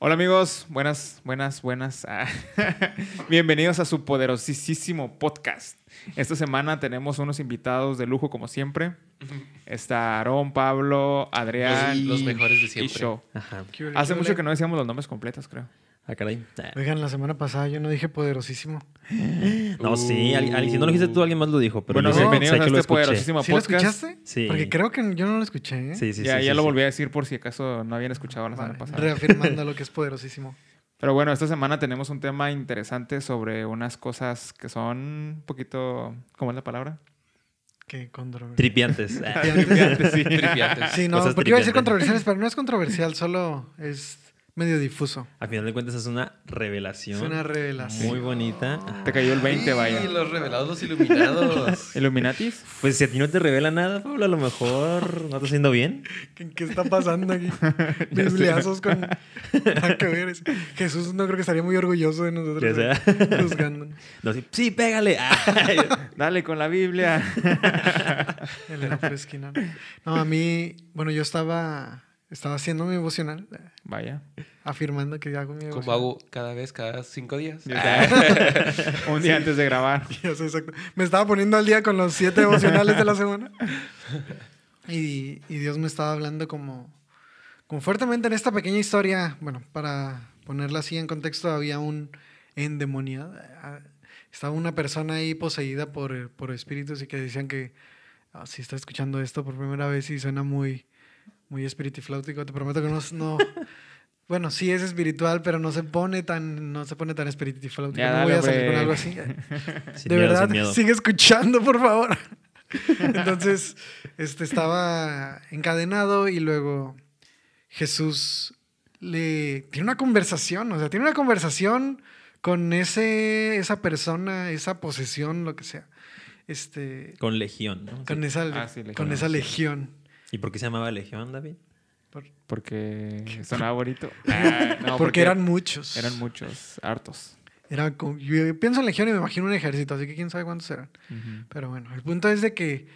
Hola amigos, buenas, buenas, buenas. Ah, Bienvenidos a su poderosísimo podcast. Esta semana tenemos unos invitados de lujo como siempre. Está Aarón, Pablo, Adrián Los- los mejores de y siempre. Show. Ajá. Hace mucho que no decíamos los nombres completos, creo. Ah, caray. Oigan, la semana pasada yo no dije poderosísimo. No, sí. al- al- si no lo dijiste tú, alguien más lo dijo. Pero bueno, sé- bienvenidos sé a que este poderosísimo ¿Sí lo podcast. escuchaste? Sí. Porque creo que yo no lo escuché, ¿eh? Sí, sí, ya sí, ya sí, lo sí. volví a decir por si acaso no habían escuchado la Vale, semana pasada. Reafirmando lo que es poderosísimo. Pero bueno, esta semana tenemos un tema interesante sobre unas cosas que son un poquito... ¿Cómo es la palabra? Qué controversial. Tripiantes. Tripiantes, sí. Tripiantes. Sí, no, Cosas porque iba a decir controversiales, pero no es controversial, solo es medio difuso. A final de cuentas es una revelación. Es una revelación. Muy bonita. Te cayó el 20, vaya. Y los revelados, los iluminados. ¿Illuminatis? Pues si a ti no te revela nada, Pablo, a lo mejor no está haciendo bien. ¿Qué, qué está pasando aquí? Bibliazos con... Nada que ver. Es- Jesús no creo que estaría muy orgulloso de nosotros. Ya sea. Juzgándonos. No, sí, sí, pégale. Ay, Dale con la Biblia. El pura esquina. No, a mí... Bueno, yo estaba... Estaba haciendo mi devocional. eh, Vaya. Afirmando que hago mi Como devocional. hago cada vez, cada cinco días. Un día antes de grabar. Exacto. Me estaba poniendo al día con los siete devocionales de la semana. Y, y Dios me estaba hablando como, como fuertemente en esta pequeña historia. Bueno, para ponerla así en contexto, había un endemoniado. ah, Estaba una persona ahí poseída por, por espíritus y que decían que ah, si está escuchando esto por primera vez y suena muy, muy espiritifláutico, te prometo que no, no- bueno, sí es espiritual, pero no se pone tan, no se pone tan espiritifláutico. Ya, no dale, voy a salir con algo así. sin de miedo, verdad, sin miedo. sigue escuchando, por favor. Entonces, este estaba encadenado y luego Jesús le tiene una conversación, o sea, tiene una conversación con ese, esa persona, esa posesión, lo que sea. Este, Con legión, ¿no? con esa, Ah, sí, legión. con esa legión. ¿Y por qué se llamaba legión, David? Por- Porque sonaba bonito. Ah, no, porque, eran muchos. Eran muchos, hartos. Era como- yo pienso en legión y me imagino un ejército, así que quién sabe cuántos eran. Ujú. Pero bueno, el punto es de que,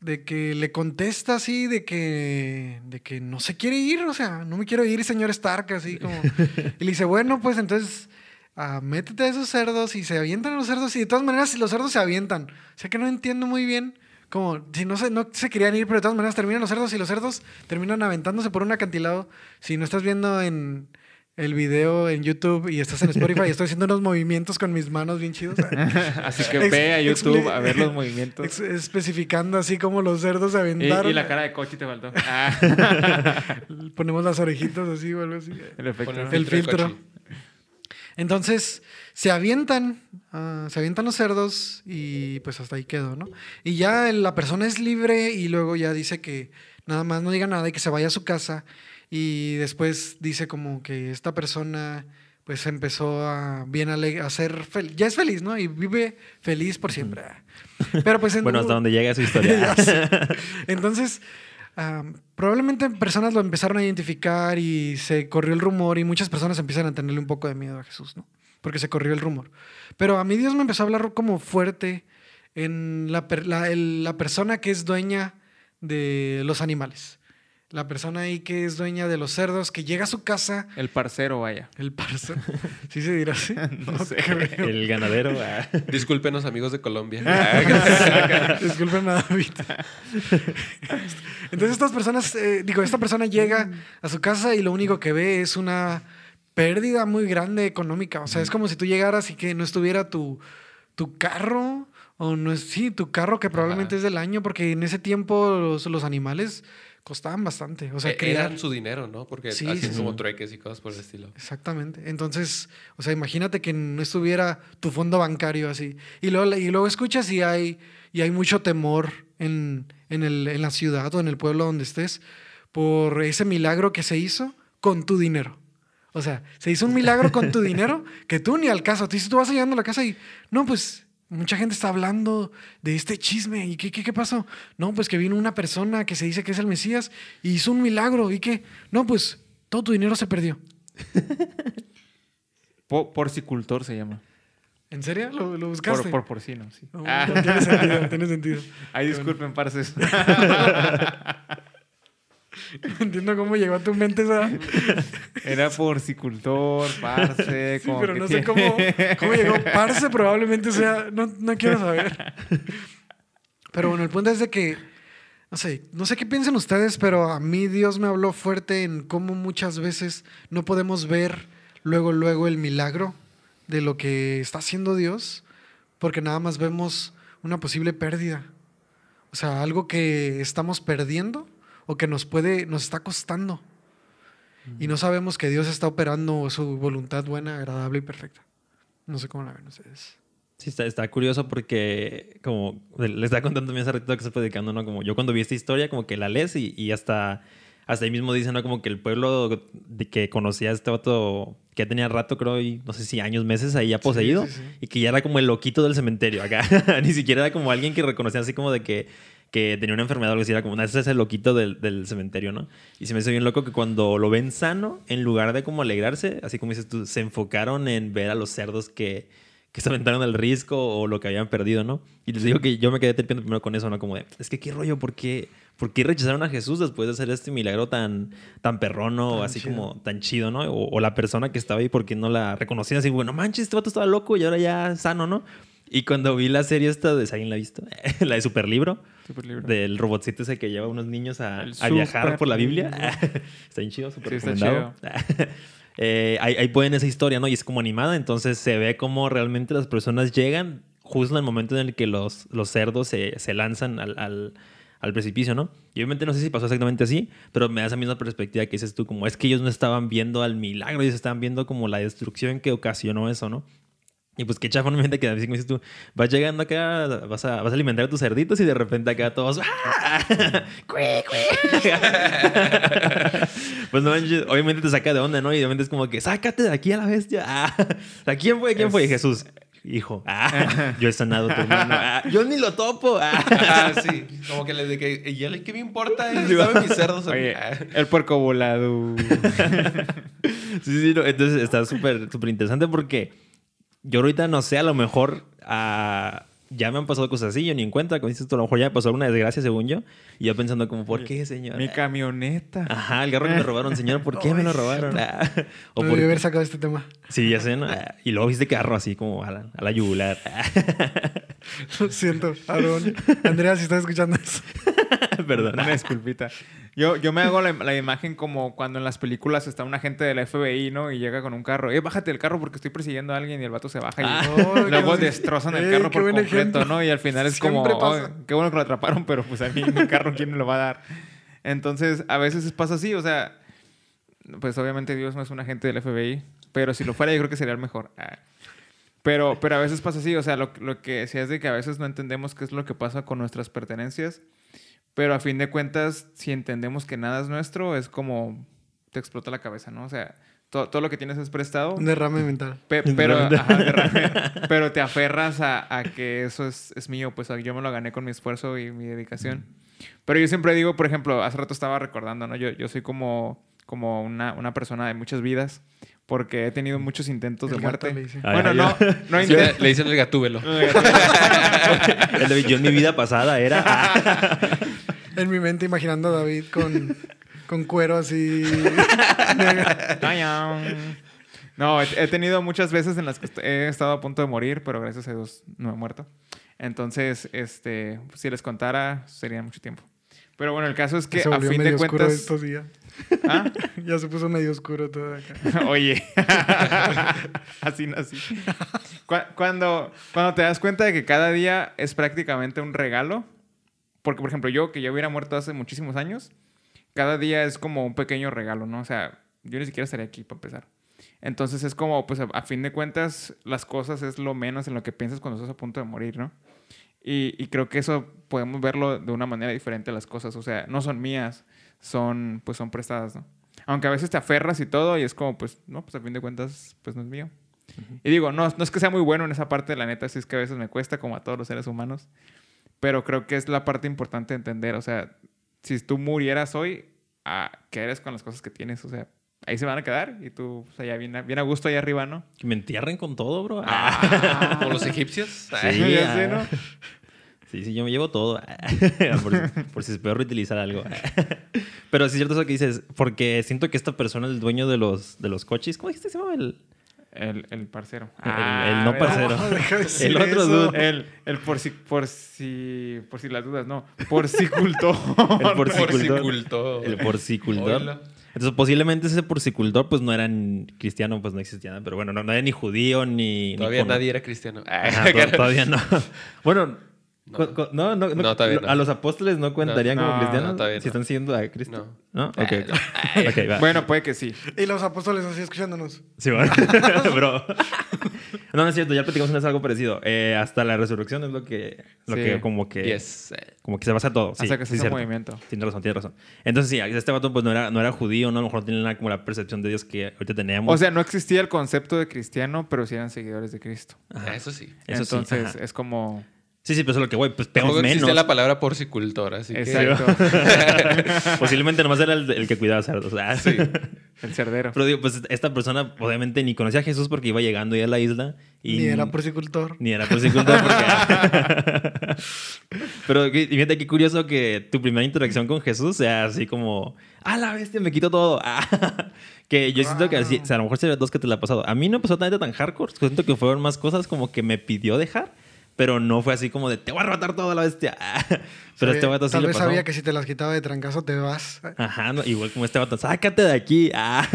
de que le contesta así, de que, de que no se quiere ir, o sea, no me quiero ir, señor Stark, así como. y le dice, bueno, pues entonces ah, métete a esos cerdos y se avientan a los cerdos y de todas maneras los cerdos se avientan. O sea que no entiendo muy bien. Como si no se, no se querían ir, pero de todas maneras terminan los cerdos y los cerdos terminan aventándose por un acantilado. Si no estás viendo en el video en YouTube y estás en Spotify, estoy haciendo unos movimientos con mis manos bien chidos. Así que ve a YouTube a ver los movimientos. Especificando así como los cerdos se Y, aventaron. y la cara de Cochi te faltó. Ah. Ponemos las orejitas así o algo así. El efecto. El filtro. Entonces, se avientan, ah, se avientan los cerdos y pues hasta ahí quedó, ¿no? Y ya la persona es libre y luego ya dice que nada más no diga nada y que se vaya a su casa y después dice como que esta persona pues empezó a bien a ser feliz, ya es feliz, ¿no? Y vive feliz por siempre. Pero pues en- Bueno, hasta donde llega su historia. Entonces, probablemente personas lo empezaron a identificar y se corrió el rumor y muchas personas empiezan a tenerle un poco de miedo a Jesús, ¿no? Porque se corrió el rumor. Pero a mí Dios me empezó a hablar como fuerte en la, per- la persona que es dueña de los animales. La persona ahí que es dueña de los cerdos, que llega a su casa, El parcero, vaya. el parso. ¿Sí se dirá así? No sé. creo. El ganadero. ah. Discúlpenos, amigos de Colombia. Disculpen a David. Entonces estas personas, eh, digo, esta persona llega a su casa y lo único que ve es una pérdida muy grande económica. O sea, es como si tú llegaras y que no estuviera tu, tu carro, o no es, sí, tu carro que probablemente Ajá. es del año, porque en ese tiempo los, los animales costaban bastante. O sea, Eh, criar. Eran su dinero, ¿no? Porque Sí, así sí, como sí. trueques y cosas por el estilo. Exactamente. Entonces, o sea, imagínate que no estuviera tu fondo bancario así. Y luego, y luego escuchas y hay, y hay mucho temor en, en, el, en la ciudad o en el pueblo donde estés por ese milagro que se hizo con tu dinero. O sea, se hizo un milagro con tu dinero que tú ni al caso. Tú, tú vas llegando a la casa y, no, pues mucha gente está hablando de este chisme. ¿Y qué, qué, qué pasó? No, pues que vino una persona que se dice que es el Mesías y hizo un milagro. ¿Y qué? No, pues todo tu dinero se perdió. Po- porcicultor se llama. ¿En serio? ¿Lo, lo buscaste? Por, por porcino, sí. No, Ah. no, tiene sentido, tiene sentido. Ay, disculpen, parces. No entiendo cómo llegó a tu mente esa. Era porcicultor, parce. Sí, pero no sé cómo, cómo llegó. Parce probablemente sea. No, no quiero saber. Pero bueno, el punto es de que. No sé, no sé qué piensan ustedes, pero a mí Dios me habló fuerte en cómo muchas veces no podemos ver luego, luego el milagro de lo que está haciendo Dios, porque nada más vemos una posible pérdida. O sea, algo que estamos perdiendo o que nos puede, nos está costando. Y no sabemos que Dios está operando su voluntad buena, agradable y perfecta. No sé cómo la ven ustedes. Sí, está, está curioso porque, como le estaba contando también hace ratito que se fue dedicando, ¿no? Como yo cuando vi esta historia, como que la lees y, y hasta, hasta ahí mismo dice, ¿no? Como que el pueblo de que conocía a este vato, que ya tenía rato, creo, y no sé si años, meses ahí ya poseído, sí, sí. y que ya era como el loquito del cementerio acá. Ni siquiera era como alguien que reconocía así como de que, que tenía una enfermedad o algo así, era como, "No, ese es el loquito del, del cementerio, ¿no? Y se me hizo bien loco que cuando lo ven sano, en lugar de como alegrarse, así como dices tú, se enfocaron en ver a los cerdos que que se aventaron al risco o lo que habían perdido, ¿no? Y les digo que yo me quedé terpiando primero con eso, ¿no? Como de, es que qué rollo, ¿por qué, ¿por qué rechazaron a Jesús después de hacer este milagro tan, tan perrono, Tan así chido. como tan chido, ¿no? O, o la persona que estaba ahí, porque no la reconocían así, bueno, manches, este vato estaba loco y ahora ya sano, ¿no? Y cuando vi la serie esta de, ¿alguien la ha visto? la de Superlibro, Superlibro. del robotcito ese que lleva a unos niños a, viajar por la. Biblia. está bien chido, súper Sí, está recomendado. Eh, ahí, ahí ponen esa historia, ¿no? Y es como animada, entonces se ve como realmente las personas llegan justo en el momento en el que los, los cerdos se, se lanzan al, al, al precipicio, ¿no? Y obviamente no sé si pasó exactamente así, pero me da esa misma perspectiva que dices tú, como es que ellos no estaban viendo al milagro, ellos estaban viendo como la destrucción que ocasionó eso, ¿no? Y pues qué chafa, obviamente, que así como dices tú, vas llegando acá, vas a, vas a alimentar a tus cerditos y de repente acá todos... ¡ah! Pues no obviamente te saca de onda, ¿no? Y obviamente es como que, sácate de aquí a la bestia. ¿A quién fue? ¿Quién fue? Es- Jesús. Hijo, ah, yo he sanado a tu hermano. Ah, yo ni lo topo. Ah. Ah, sí. Como que le de que, ¿y él qué me importa? Sí, va. ¿Sabe mis cerdos? a? Oye, el puerco volado. Sí, sí, no, entonces está súper, súper interesante porque yo ahorita no sé, a lo mejor ah, ya me han pasado cosas así, yo ni en cuenta, como dices tú, a lo mejor ya me pasó una desgracia según yo, y yo pensando como, ¿por qué, señor? Mi camioneta. Ajá, el carro que me robaron, señor, ¿por qué me lo robaron? Ah, o No por- debí haber sacado este tema. Sí, ya sé, ¿no? Ah, Y luego viste carro así como a la, a la yugular. Lo siento, Aarón. Andrea, si estás escuchando eso. Perdón. Una disculpita. Yo, yo me hago la, la imagen como cuando en las películas está un agente del FBI, ¿no? Y llega con un carro. Eh, bájate del carro porque estoy persiguiendo a alguien y el vato se baja y Oh, luego destrozan el Ey, carro qué por completo, ¿no? Y al final es como. "Oh, qué bueno que lo atraparon, pero pues a mí mi carro, ¿quién me lo va a dar? Entonces, a veces pasa así, o sea, pues obviamente Dios no es un agente del FBI, pero si lo fuera yo creo que sería el mejor. Ah. Pero, pero a veces pasa así, o sea, lo, lo que decía es de que a veces no entendemos qué es lo que pasa con nuestras pertenencias, pero a fin de cuentas, si entendemos que nada es nuestro, es como te explota la cabeza, ¿no? O sea, to- todo lo que tienes es prestado, Un derrame mental. pe- pero, ajá, derrame. pero te aferras a, a que eso es, es mío, pues yo me lo gané con mi esfuerzo y mi dedicación. Pero yo siempre digo, por ejemplo, hace rato estaba recordando, ¿no? Yo, yo soy como, como una, una persona de muchas vidas porque he tenido muchos intentos El de gato muerte. le. Ah, Bueno, ya, no, no Sí, intentos. le dicen el gatúbelo. El de- yo en mi vida pasada era... ah, En mi mente imaginando a David con, con cuero así. No, he, he tenido muchas veces en las que he estado a punto de morir, pero gracias a Dios no he muerto. Entonces, este, si les contara, sería mucho tiempo. Pero bueno, el caso es que se a fin medio de oscuro cuentas. estos días. ¿Ah? Ya se puso medio oscuro todo acá. Oye, así nací. Cu- Cuando, cuando te das cuenta de que cada día es prácticamente un regalo, porque por ejemplo yo que ya hubiera muerto hace muchísimos años, cada día es como un pequeño regalo, ¿no? O sea, yo ni siquiera estaría aquí para empezar. Entonces es como, pues a, fin de cuentas, las cosas es lo menos en lo que piensas cuando estás a punto de morir, ¿no? Y, y creo que eso podemos verlo de una manera diferente las cosas. O sea, no son mías, son, pues son prestadas, ¿no? Aunque a veces te aferras y todo y es como, pues, no, pues a fin de cuentas, pues no es mío. Y digo, no, no es que sea muy bueno en esa parte, la neta, sí es que a veces me cuesta, como a todos los seres humanos. Pero creo que es la parte importante de entender. O sea, si tú murieras hoy, ah, ¿qué eres con las cosas que tienes? O sea, ahí se van a quedar y tú, o sea, ya bien, a- bien a gusto ahí arriba, ¿no? Que me entierren con todo, bro. Ah, como los egipcios. Sí, Ya sé, ah. ¿no? Sí, sí, yo me llevo todo. por, si, por si se puede reutilizar algo. Pero sí es cierto eso que dices, porque siento que esta persona es el dueño de los, de los coches. ¿Cómo dijiste que se llama el, El, el parcero. el- Ah, el no ¿verdad? parcero? No, deja de el otro eso. dude. El, el por si, por si, por si las dudas, no. Porcicultor. El porcicultor. El porcicultor. Entonces, posiblemente ese porcicultor, pues no era ni cristiano, pues no existía nada. Pero bueno, no, no era ni judío ni. ni Todavía con- nadie era cristiano. Ajá, todavía no. Bueno, No. no, no, no, No, todavía no. A los apóstoles no contarían No, como no, cristianos todavía si están siguiendo a Cristo. No. ¿No? Ok, ok. Ok, va. Bueno, puede que sí. Y los apóstoles así escuchándonos. Sí, bueno. Bro. No, no es cierto, ya platicamos una vez algo parecido. Eh, hasta la resurrección es lo que, lo Sí. que como que, Yes. como que se basa todo. Sí, Hasta que se sí, hace movimiento. Tienes razón, tienes razón. Entonces, sí, este vato pues no era, no era judío, ¿no? A lo mejor no tenía nada como la percepción de Dios que ahorita teníamos. O sea, no existía el concepto de cristiano, pero sí eran seguidores de Cristo. Ajá. Eso sí. Eso sí, Entonces, es como... Sí, sí, pero eso es lo que, güey, pues existía menos. la palabra porcicultor, así que... Exacto. Posiblemente nomás era el, el que cuidaba cerdos. Ah. Sí. el cerdero. Pero digo, pues esta persona obviamente ni conocía a Jesús porque iba llegando ya a la isla. Y Ni era porcicultor. Ni era porcicultor porque... Pero que- y fíjate qué curioso que tu primera interacción con Jesús sea así como... ¡Ah, la bestia! Me quito todo. Ah. que yo siento que así, o sea, a lo mejor sería dos que te la ha pasado. A mí no pasó tan hardcore. Siento que fueron más cosas como que me pidió dejar. Pero no fue así como de, te voy a arrebatar todo a la bestia. Pero Sabía- este vato sí Tal le vez pasó. sabía que si te las quitaba de trancazo te vas. Ajá, no, igual como este vato, sácate de aquí. Ah.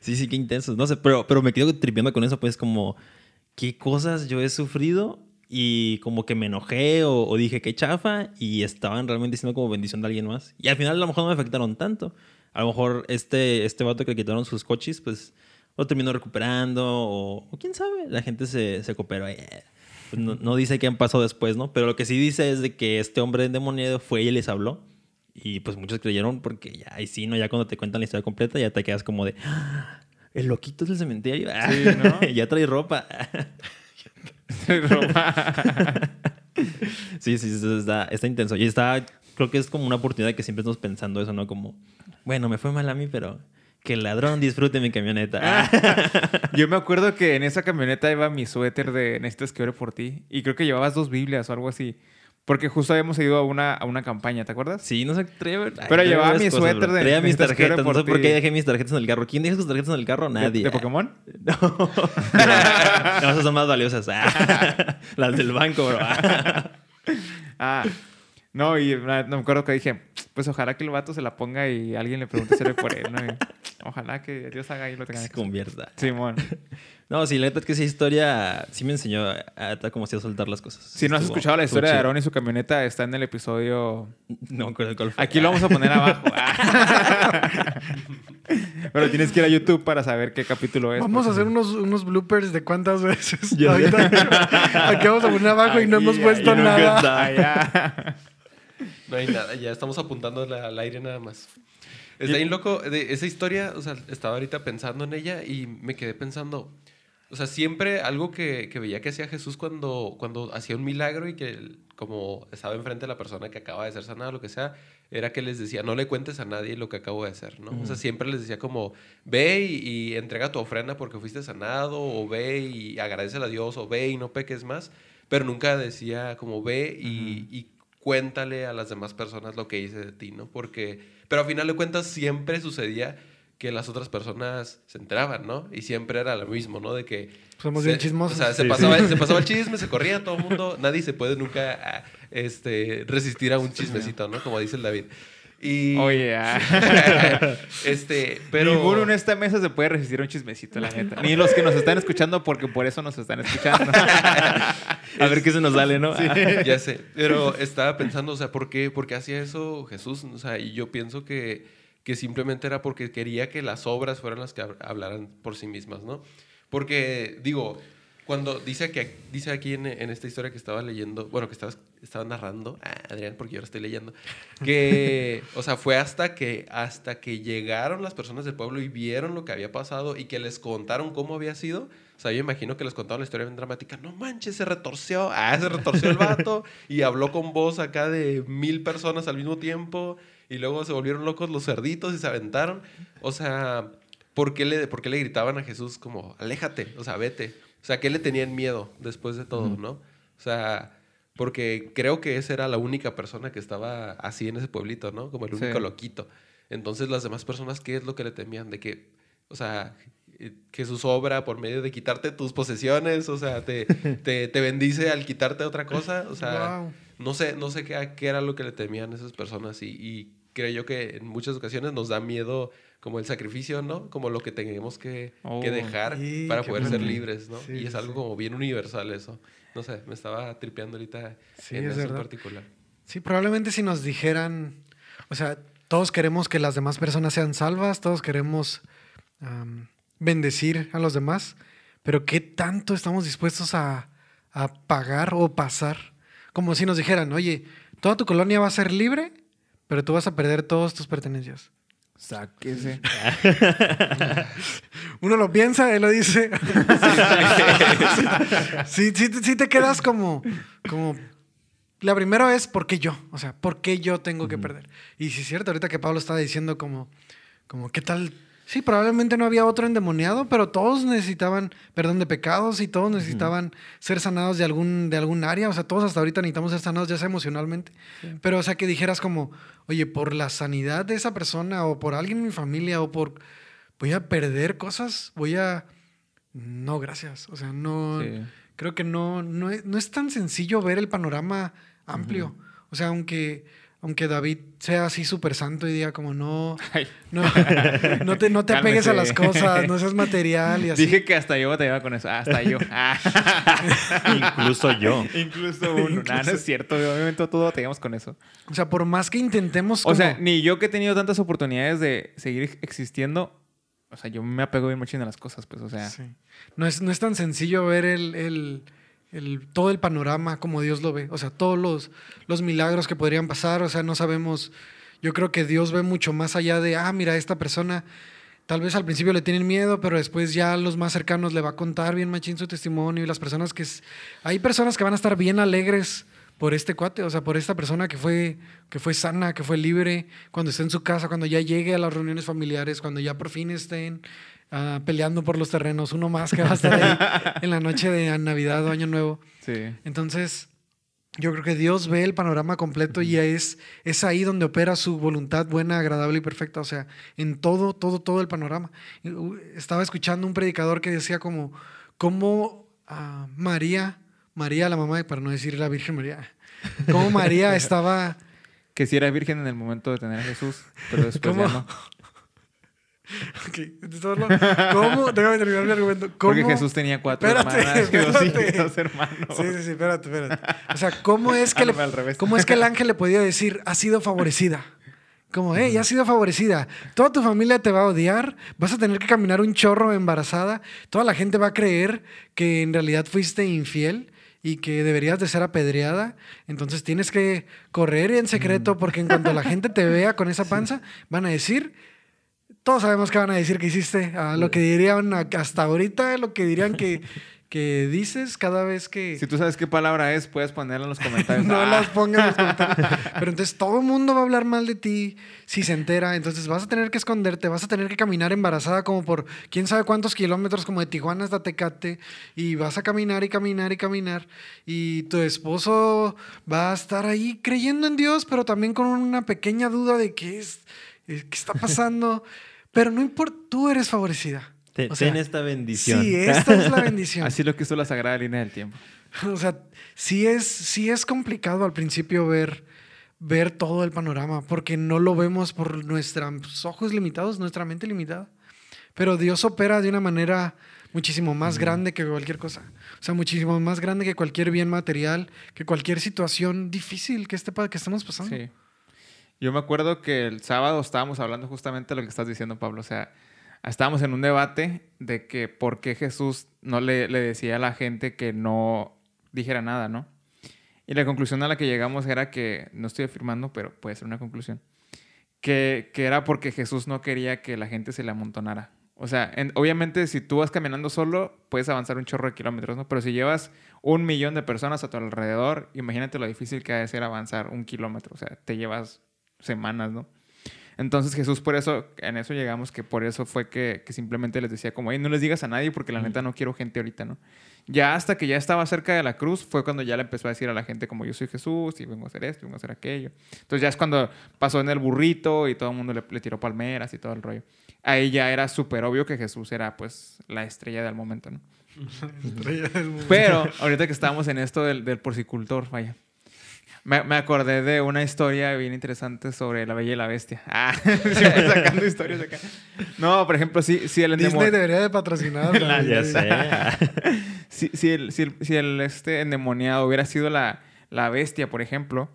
Sí, sí, qué intenso. No sé, pero, pero me quedo tripeando con eso, pues como, ¿qué cosas yo he sufrido? Y como que me enojé o, o dije, qué chafa, y estaban realmente siendo como bendición de alguien más. Y al final a lo mejor no me afectaron tanto. A lo mejor este, este vato que le quitaron sus coches, pues lo terminó recuperando, o, o quién sabe, la gente se, se cooperó. Eh, pues, no, no dice qué pasó después, ¿no? Pero lo que sí dice es de que este hombre endemoniado fue y les habló. Y pues muchos creyeron porque ya, ahí sí, ¿no? Ya cuando te cuentan la historia completa ya te quedas como de... "Ah, El loquito del cementerio. Sí, ¿no? ya trae ropa. sí, sí, sí, está, está intenso. Y está, creo que es como una oportunidad que siempre estamos pensando eso, ¿no? Como, bueno, me fue mal a mí, pero que el ladrón disfrute mi camioneta. Yo me acuerdo que en esa camioneta iba mi suéter de Necesitas que ore por ti. Y creo que llevabas dos Biblias o algo así. Porque justo habíamos ido a una, a una campaña, ¿te acuerdas? Sí, no sé, Pero llevaba mi cosas, suéter bro. de Traía mis tarjetas. No sé por qué dejé mis tarjetas en el carro. ¿Quién deja sus tarjetas en el carro? ¿De- Nadie. ¿De, Pokémon? No. no, esas son más valiosas. Las del banco, bro. Ah, no, y no me acuerdo que dije, pues ojalá que el vato se la ponga y alguien le pregunte si por él, ¿no? Y ojalá que Dios haga ahí lo tenga. Se convierta. Simón. No, sí, la neta es que esa historia sí me enseñó a, a como si a soltar las cosas. Si no has Estuvo- escuchado la historia de. Aarón y su camioneta, está en el episodio... No me acuerdo cuál fue. Aquí lo vamos a poner abajo. Pero tienes que ir a YouTube para saber qué capítulo es. Vamos a hacer unos, unos bloopers de cuántas veces. Ya sé. Ahorita, aquí vamos a poner abajo y no hemos puesto nada. está, ya. No hay nada, ya estamos apuntando al- aire nada más. Está bien loco, de esa historia, o sea, estaba ahorita pensando en ella y me quedé pensando, o sea, siempre algo que, que veía que hacía Jesús cuando, cuando hacía un milagro y que como estaba enfrente de la persona que acaba de ser sanada, lo que sea, era que les decía, no le cuentes a nadie lo que acabo de hacer, ¿no? O sea, siempre les decía como, ve y, y entrega tu ofrenda porque fuiste sanado, o ve y agradecele a Dios, o ve y no peques más, pero nunca decía como, ve y, y cuéntale a las demás personas lo que hice de ti, ¿no? Porque, pero al final de cuentas siempre sucedía que las otras personas se enteraban, ¿no? Y siempre era lo mismo, ¿no? De que... Somos se- bien chismosos. O sea, se, pasaba, sí. se pasaba el chisme, se corría todo el mundo. Nadie se puede nunca ah, este, resistir a un chismecito, ¿no? Como dice el David. Y... Oye, ah. este, pero... Ninguno en esta mesa se puede resistir a un chismecito, la neta. Ni los que nos están escuchando, porque por eso nos están escuchando. A ver qué se nos sale, ¿no? ya sé, pero estaba pensando, o sea, ¿por qué, por qué hacía eso Jesús? O sea, y yo pienso que, que simplemente era porque quería que las obras fueran las que hab- hablaran por sí mismas, ¿no? Porque, digo, cuando dice, que, dice aquí en, en esta historia que estaba leyendo, bueno, que estaba, estaba narrando, ah, Adrián, porque yo ahora estoy leyendo, que, o sea, fue hasta que, hasta que llegaron las personas del pueblo y vieron lo que había pasado y que les contaron cómo había sido. O sea, yo imagino que les contaron la historia bien dramática. No manches, se retorció. Ah, se retorció el vato y habló con voz acá de mil personas al mismo tiempo. Y luego se volvieron locos los cerditos y se aventaron. O sea, ¿por qué le, por qué le gritaban a Jesús como, aléjate, o sea, vete? O sea, ¿qué le tenían miedo después de todo, no? O sea, Porque creo que esa era la única persona que estaba así en ese pueblito, ¿no? Como el Sí. único loquito. Entonces las demás personas, ¿qué es lo que le temían? De que, o sea, eh, Jesús obra por medio de quitarte tus posesiones, o sea, te, te, te bendice al quitarte otra cosa, o sea, Wow. no sé, no sé qué, qué era lo que le temían esas personas y, y creo yo que en muchas ocasiones nos da miedo como el sacrificio, ¿no? Como lo que tenemos que, Oh. que dejar Sí, para poder ser libres, ¿no? Sí, y es algo sí. como bien universal eso. No sé, me estaba tripeando ahorita Sí, en es eso en particular. Sí, probablemente si nos dijeran, o sea, todos queremos que las demás personas sean salvas, todos queremos bendecir a los demás, pero ¿qué tanto estamos dispuestos a, a pagar o pasar? Como si nos dijeran, oye, toda tu colonia va a ser libre, pero tú vas a perder todas tus pertenencias. Sáquese. Uno lo piensa, él lo dice. sí, sí, sí te quedas como, como... La primera es, ¿por qué yo? O sea, ¿por qué yo tengo que perder? Y sí es cierto, ahorita que Pablo estaba diciendo como, como, ¿qué tal? Sí, probablemente no había otro endemoniado, pero todos necesitaban perdón de pecados y todos necesitaban ser sanados de algún, de algún área. O sea, todos hasta ahorita necesitamos ser sanados, ya sea emocionalmente. Pero, o sea, que dijeras como, oye, por la sanidad de esa persona o por alguien en mi familia o por, voy a perder cosas, voy a... No, gracias. O sea, no... Sí. Creo que no, no, es, no es tan sencillo ver el panorama amplio. O sea, aunque, aunque David sea así súper santo y diga como no, no, no te, no te apegues a las cosas, no seas material y así. Dije que hasta yo te iba con eso. Hasta yo. Incluso yo. Incluso uno. Nah, no es cierto. Obviamente todo teníamos con eso. O sea, por más que intentemos O sea, ni yo que he tenido tantas oportunidades de seguir existiendo. O sea, yo me apego bien mucho a las cosas, pues, o sea. Sí. No, es, no es tan sencillo ver el, el- el- todo el panorama como Dios lo ve. O sea, todos los, los milagros que podrían pasar. O sea, no sabemos. Yo creo que Dios ve mucho más allá de, ah, mira, esta persona. Tal vez al principio le tienen miedo, pero después ya los más cercanos le va a contar bien machín su testimonio. Y las personas que... Hay personas que van a estar bien alegres por este cuate, o sea, por esta persona que fue, que fue sana, que fue libre, cuando esté en su casa, cuando ya llegue a las reuniones familiares, cuando ya por fin estén ah, peleando por los terrenos, uno más que va a estar ahí en la noche de Navidad o Año Nuevo. Sí. Entonces, yo creo que Dios ve el panorama completo y es, es ahí donde opera su voluntad buena, agradable y perfecta. O sea, en todo, todo, todo el panorama. Uh, Estaba escuchando un predicador que decía como, cómo ah, María, María la mamá, para no decir la Virgen María, cómo María estaba... Que si era virgen en el momento de tener a Jesús, pero después ¿Cómo? ya no. Ok, solo- ¿Cómo? Déjame terminar mi argumento. ¿Cómo? Porque Jesús tenía cuatro Espérate, hermanas dos, espérate. hijos, dos hermanos. Sí, sí, sí, espérate, espérate. O sea, ¿cómo es que, Ah, no, le- al revés. ¿cómo es que el ángel le podía decir, ha sido favorecida? Como, hey, has sido favorecida. Toda tu familia te va a odiar. Vas a tener que caminar un chorro embarazada. Toda la gente va a creer que en realidad fuiste infiel y que deberías de ser apedreada. Entonces tienes que correr en secreto porque en cuanto la gente te vea con esa panza, van a decir, todos sabemos que van a decir que hiciste. Ah, lo que dirían a- hasta ahorita, lo que dirían que, que dices cada vez que... Si tú sabes qué palabra es, puedes ponerla en los comentarios. No Ah, las pongas en los comentarios. Pero entonces todo el mundo va a hablar mal de ti si se entera. Entonces vas a tener que esconderte, vas a tener que caminar embarazada como por quién sabe cuántos kilómetros, como de Tijuana hasta Tecate. Y vas a caminar y caminar y caminar. Y tu esposo va a estar ahí creyendo en Dios, pero también con una pequeña duda de qué es, eh, qué está pasando. Pero no importa, tú eres favorecida. Te- O sea, ten esta bendición. Sí, esta es la bendición. Así lo quiso la Sagrada Línea del Tiempo. O sea, sí es, sí es complicado al principio ver, ver todo el panorama, porque no lo vemos por nuestros ojos limitados, nuestra mente limitada. Pero Dios opera de una manera muchísimo más grande que cualquier cosa. O sea, muchísimo más grande que cualquier bien material, que cualquier situación difícil que, esté, pa- que estemos pasando. Sí. Yo me acuerdo que el sábado estábamos hablando justamente de lo que estás diciendo, Pablo. O sea, estábamos en un debate de que por qué Jesús no le, le decía a la gente que no dijera nada, ¿no? Y la conclusión a la que llegamos era que, no estoy afirmando, pero puede ser una conclusión, que, que era porque Jesús no quería que la gente se le amontonara. O sea, en- obviamente si tú vas caminando solo, puedes avanzar un chorro de kilómetros, ¿no? Pero si llevas un millón de personas a tu alrededor, imagínate lo difícil que ha de ser avanzar un kilómetro. O sea, te llevas semanas, ¿no? Entonces Jesús por eso, en eso llegamos, que por eso fue que, que simplemente les decía como, hey, no les digas a nadie porque la neta no quiero gente ahorita, ¿no? Ya hasta que ya estaba cerca de la cruz fue cuando ya le empezó a decir a la gente como yo soy Jesús y vengo a hacer esto, vengo a hacer aquello. Entonces ya es cuando pasó en el burrito y todo el mundo le, le tiró palmeras y todo el rollo. Ahí ya era súper obvio que Jesús era pues la estrella del momento, ¿no? Estrella del mundo. Pero ahorita que estábamos en esto del, del porcicultor, vaya. Me, me acordé de una historia bien interesante sobre la Bella y la Bestia. Ah, siempre sacando historias acá. No, por ejemplo, si, si el Disney endemoniado... debería de patrocinar. Ah, ya sé. si, si el, si el- si el, este endemoniado hubiera sido la, la bestia, por ejemplo,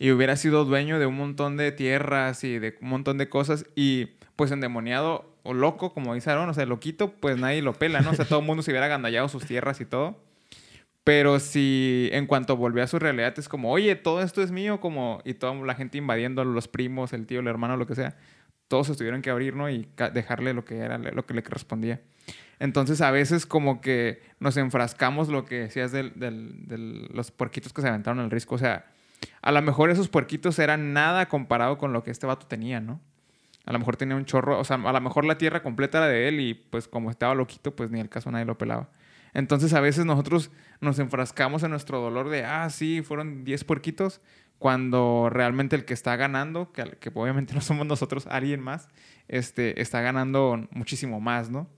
y hubiera sido dueño de un montón de tierras y de un montón de cosas, y pues endemoniado o loco, como dice Aaron, o sea, loquito, pues nadie lo pela, ¿no? O sea, todo el mundo se hubiera agandallado sus tierras y todo. Pero si en cuanto volvió a su realidad es como, oye, todo esto es mío, como, y toda la gente invadiendo, los primos, el tío, el hermano, lo que sea, todos se tuvieron que abrir, ¿no? Y dejarle lo que era, lo que le correspondía. Entonces a veces como que nos enfrascamos lo que decías de del, del- los puerquitos que se aventaron al risco. O sea, a lo mejor esos puerquitos eran nada comparado con lo que este vato tenía, ¿no? A lo mejor tenía un chorro, o sea, a lo mejor la tierra completa era de él y pues como estaba loquito, pues ni el caso nadie lo pelaba. Entonces a veces nosotros nos enfrascamos en nuestro dolor de, ah, sí, fueron 10 puerquitos, cuando realmente el que está ganando, que, que obviamente no somos nosotros, alguien más, este, está ganando muchísimo más, ¿no?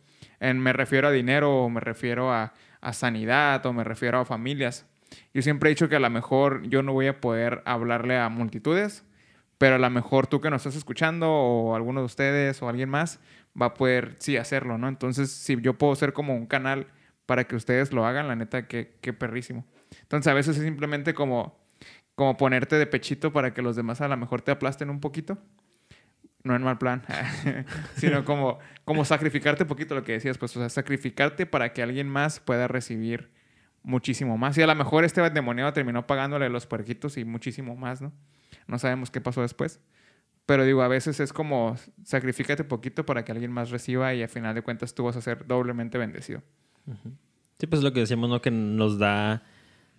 En- me refiero a dinero, o me refiero a, a sanidad, o me refiero a familias. Yo siempre he dicho que a lo mejor yo no voy a poder hablarle a multitudes, pero a lo mejor tú que nos estás escuchando, o alguno de ustedes, o alguien más, va a poder, sí, hacerlo, ¿no? Entonces, si yo puedo ser como un canal para que ustedes lo hagan, la neta, qué, qué perrísimo. Entonces, a veces es simplemente como, como ponerte de pechito para que los demás a lo mejor te aplasten un poquito. No en mal plan, sino como, como sacrificarte poquito lo que decías, pues, o sea, sacrificarte para que alguien más pueda recibir muchísimo más. Y a lo mejor este endemoniado terminó pagándole los puerquitos y muchísimo más, ¿no? No sabemos qué pasó después. Pero digo, a veces es como sacrificate poquito para que alguien más reciba y al final de cuentas tú vas a ser doblemente bendecido. Sí, pues es lo que decíamos, ¿no? Que nos da,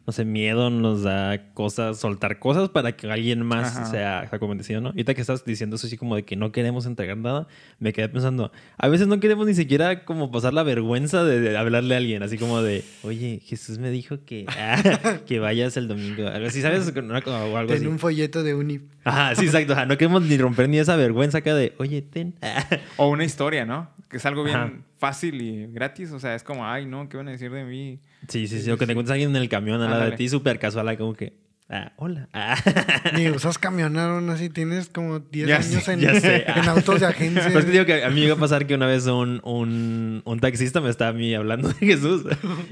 no sé, miedo, nos da cosas, soltar cosas para que alguien más Ajá. sea, sea convencido, ¿no? Ahorita que estás diciendo eso así como de que no queremos entregar nada, me quedé pensando, a veces no queremos ni siquiera como pasar la vergüenza de, de hablarle a alguien, así como de, oye, Jesús me dijo que, ah, que vayas el domingo, algo así, ¿sabes? O algo así. En un folleto de Uni. Ajá, sí, exacto. ajá, No queremos ni romper ni esa vergüenza acá de, oye, ten. O una historia, ¿no? Que es algo bien Ajá. Fácil y gratis. O sea, es como, ay, no, ¿qué van a decir de mí? Sí, sí, sí. O que te encuentres a alguien en el camión al lado de ti, súper casual, como que, ah, hola. Ah. Ni usas camionar aún así. Tienes como 10 Ya años sé, en, autos de agencia. Pero es que digo que a mí me iba a pasar que una vez un, un, un taxista me estaba a mí hablando de Jesús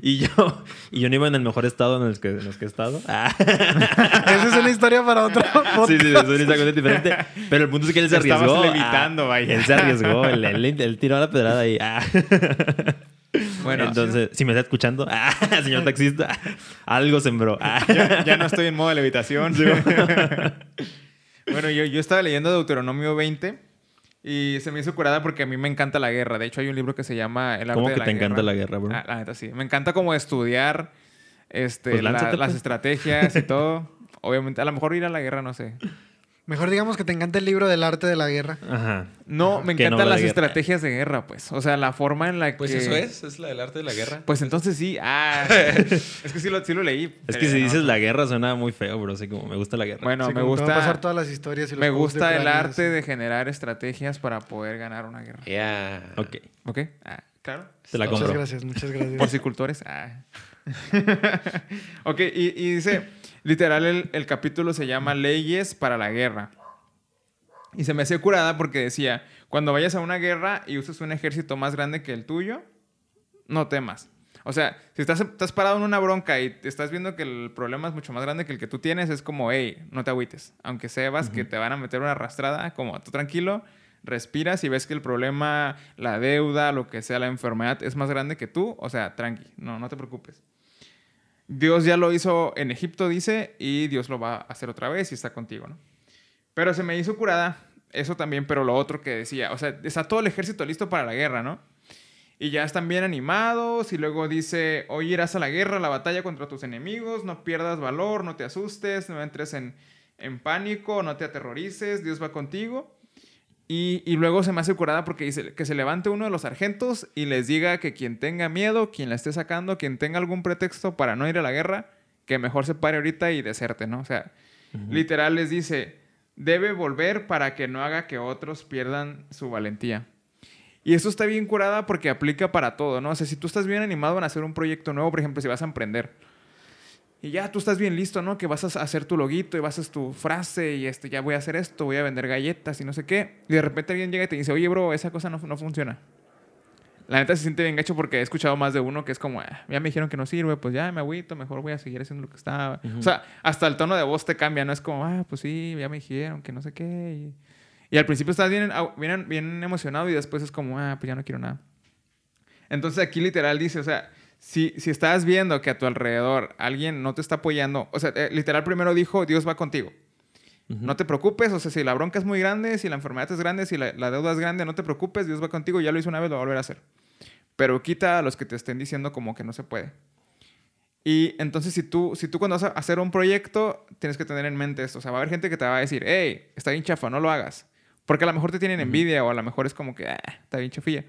y yo, y yo no iba en el mejor estado en el que, en el que he estado. Ah. Esa es una historia para otro Sí, sí, es una historia diferente. Pero el punto es que él se Estabas arriesgó. levitando, ah, vaya. Él se arriesgó, él, él- él tiró la pedrada ahí. Bueno, Entonces, si me está escuchando, ah, señor taxista, algo sembró. Ah. ya, ya no estoy en modo de levitación. bueno, yo, yo estaba leyendo Deuteronomio 20 y se me hizo curada porque a mí me encanta la guerra. De hecho, hay un libro que se llama El arte ¿Cómo de que la te guerra. encanta la guerra, bro? Ah, la neta, sí. Me encanta como estudiar este, Pues la- lánzate, las pues. estrategias y todo. Obviamente, a lo mejor ir a la guerra, no sé. Mejor digamos que te encanta el libro del arte de la guerra. Ajá. No, me no encantan las guerra. estrategias de guerra, pues. O sea, la forma en la Pues que... eso es, es la del arte de la guerra. Pues entonces sí. Ah, es que sí lo, sí lo leí. Es que si no. dices la guerra suena muy feo, bro. Así como me gusta la guerra. Bueno, Sí, me gusta... pasar todas las historias y los Me gusta el arte así. de generar estrategias para poder ganar una guerra. Ya. Ok. ¿Ok? Ah, claro. Te la Muchas compro. gracias, muchas gracias. Porcicultores. Ah. ok, y, y dice, literal, el, el capítulo se llama Leyes para la guerra. Y se me hacía curada porque decía, cuando vayas a una guerra y uses un ejército más grande que el tuyo, no temas. O sea, si estás, estás parado en una bronca y estás viendo que el problema es mucho más grande que el que tú tienes, es como, hey, no te agüites. Aunque sepas que te van a meter una arrastrada, como tú tranquilo, respiras y ves que el problema, la deuda, lo que sea, la enfermedad es más grande que tú, o sea, tranqui, no, no te preocupes. Dios ya lo hizo en Egipto, dice, y Dios lo va a hacer otra vez y está contigo, ¿no? Pero se me hizo curada eso también, pero lo otro que decía, o sea, está todo el ejército listo para la guerra, ¿no? Y ya están bien animados y luego dice, hoy irás a la guerra, a la batalla contra tus enemigos, no pierdas valor, no te asustes, no entres en, en pánico, no te aterrorices, Dios va contigo. Y, y luego se me hace curada porque dice que se levante uno de los sargentos y les diga que quien tenga miedo, quien la esté sacando, quien tenga algún pretexto para no ir a la guerra, que mejor se pare ahorita y deserte, ¿no? O sea, literal les dice, debe volver para que no haga que otros pierdan su valentía. Y eso está bien curada porque aplica para todo, ¿no? O sea, si tú estás bien animado en hacer un proyecto nuevo, por ejemplo, si vas a emprender, y ya tú estás bien listo, ¿no? Que vas a hacer tu loguito y vas a hacer tu frase y este, ya voy a hacer esto, voy a vender galletas y no sé qué. Y de repente alguien llega y te dice, oye, bro, esa cosa no, no funciona. La neta se siente bien hecho porque he escuchado más de uno que es como, "Ah, ya me dijeron que no sirve, pues ya me agüito, mejor voy a seguir haciendo lo que estaba. O sea, hasta el tono de voz te cambia, ¿no? Es como, ah, pues sí, ya me dijeron que no sé qué. Y, y al principio estás bien, bien, bien emocionado y después es como, ah, pues ya no quiero nada. Entonces aquí literal dice, o sea, si, si estás viendo que a tu alrededor alguien no te está apoyando, o sea, eh, literal primero dijo, Dios va contigo. No te preocupes, o sea, si la bronca es muy grande, si la enfermedad es grande, si la, la deuda es grande, no te preocupes, Dios va contigo, ya lo hizo una vez, lo va a volver a hacer. Pero quita a los que te estén diciendo como que no se puede. Y entonces si tú, si tú cuando vas a hacer un proyecto, tienes que tener en mente esto. O sea, va a haber gente que te va a decir, hey, está bien chafa, no lo hagas. Porque a lo mejor te tienen envidia o a lo mejor es como que, ah, está bien chafilla.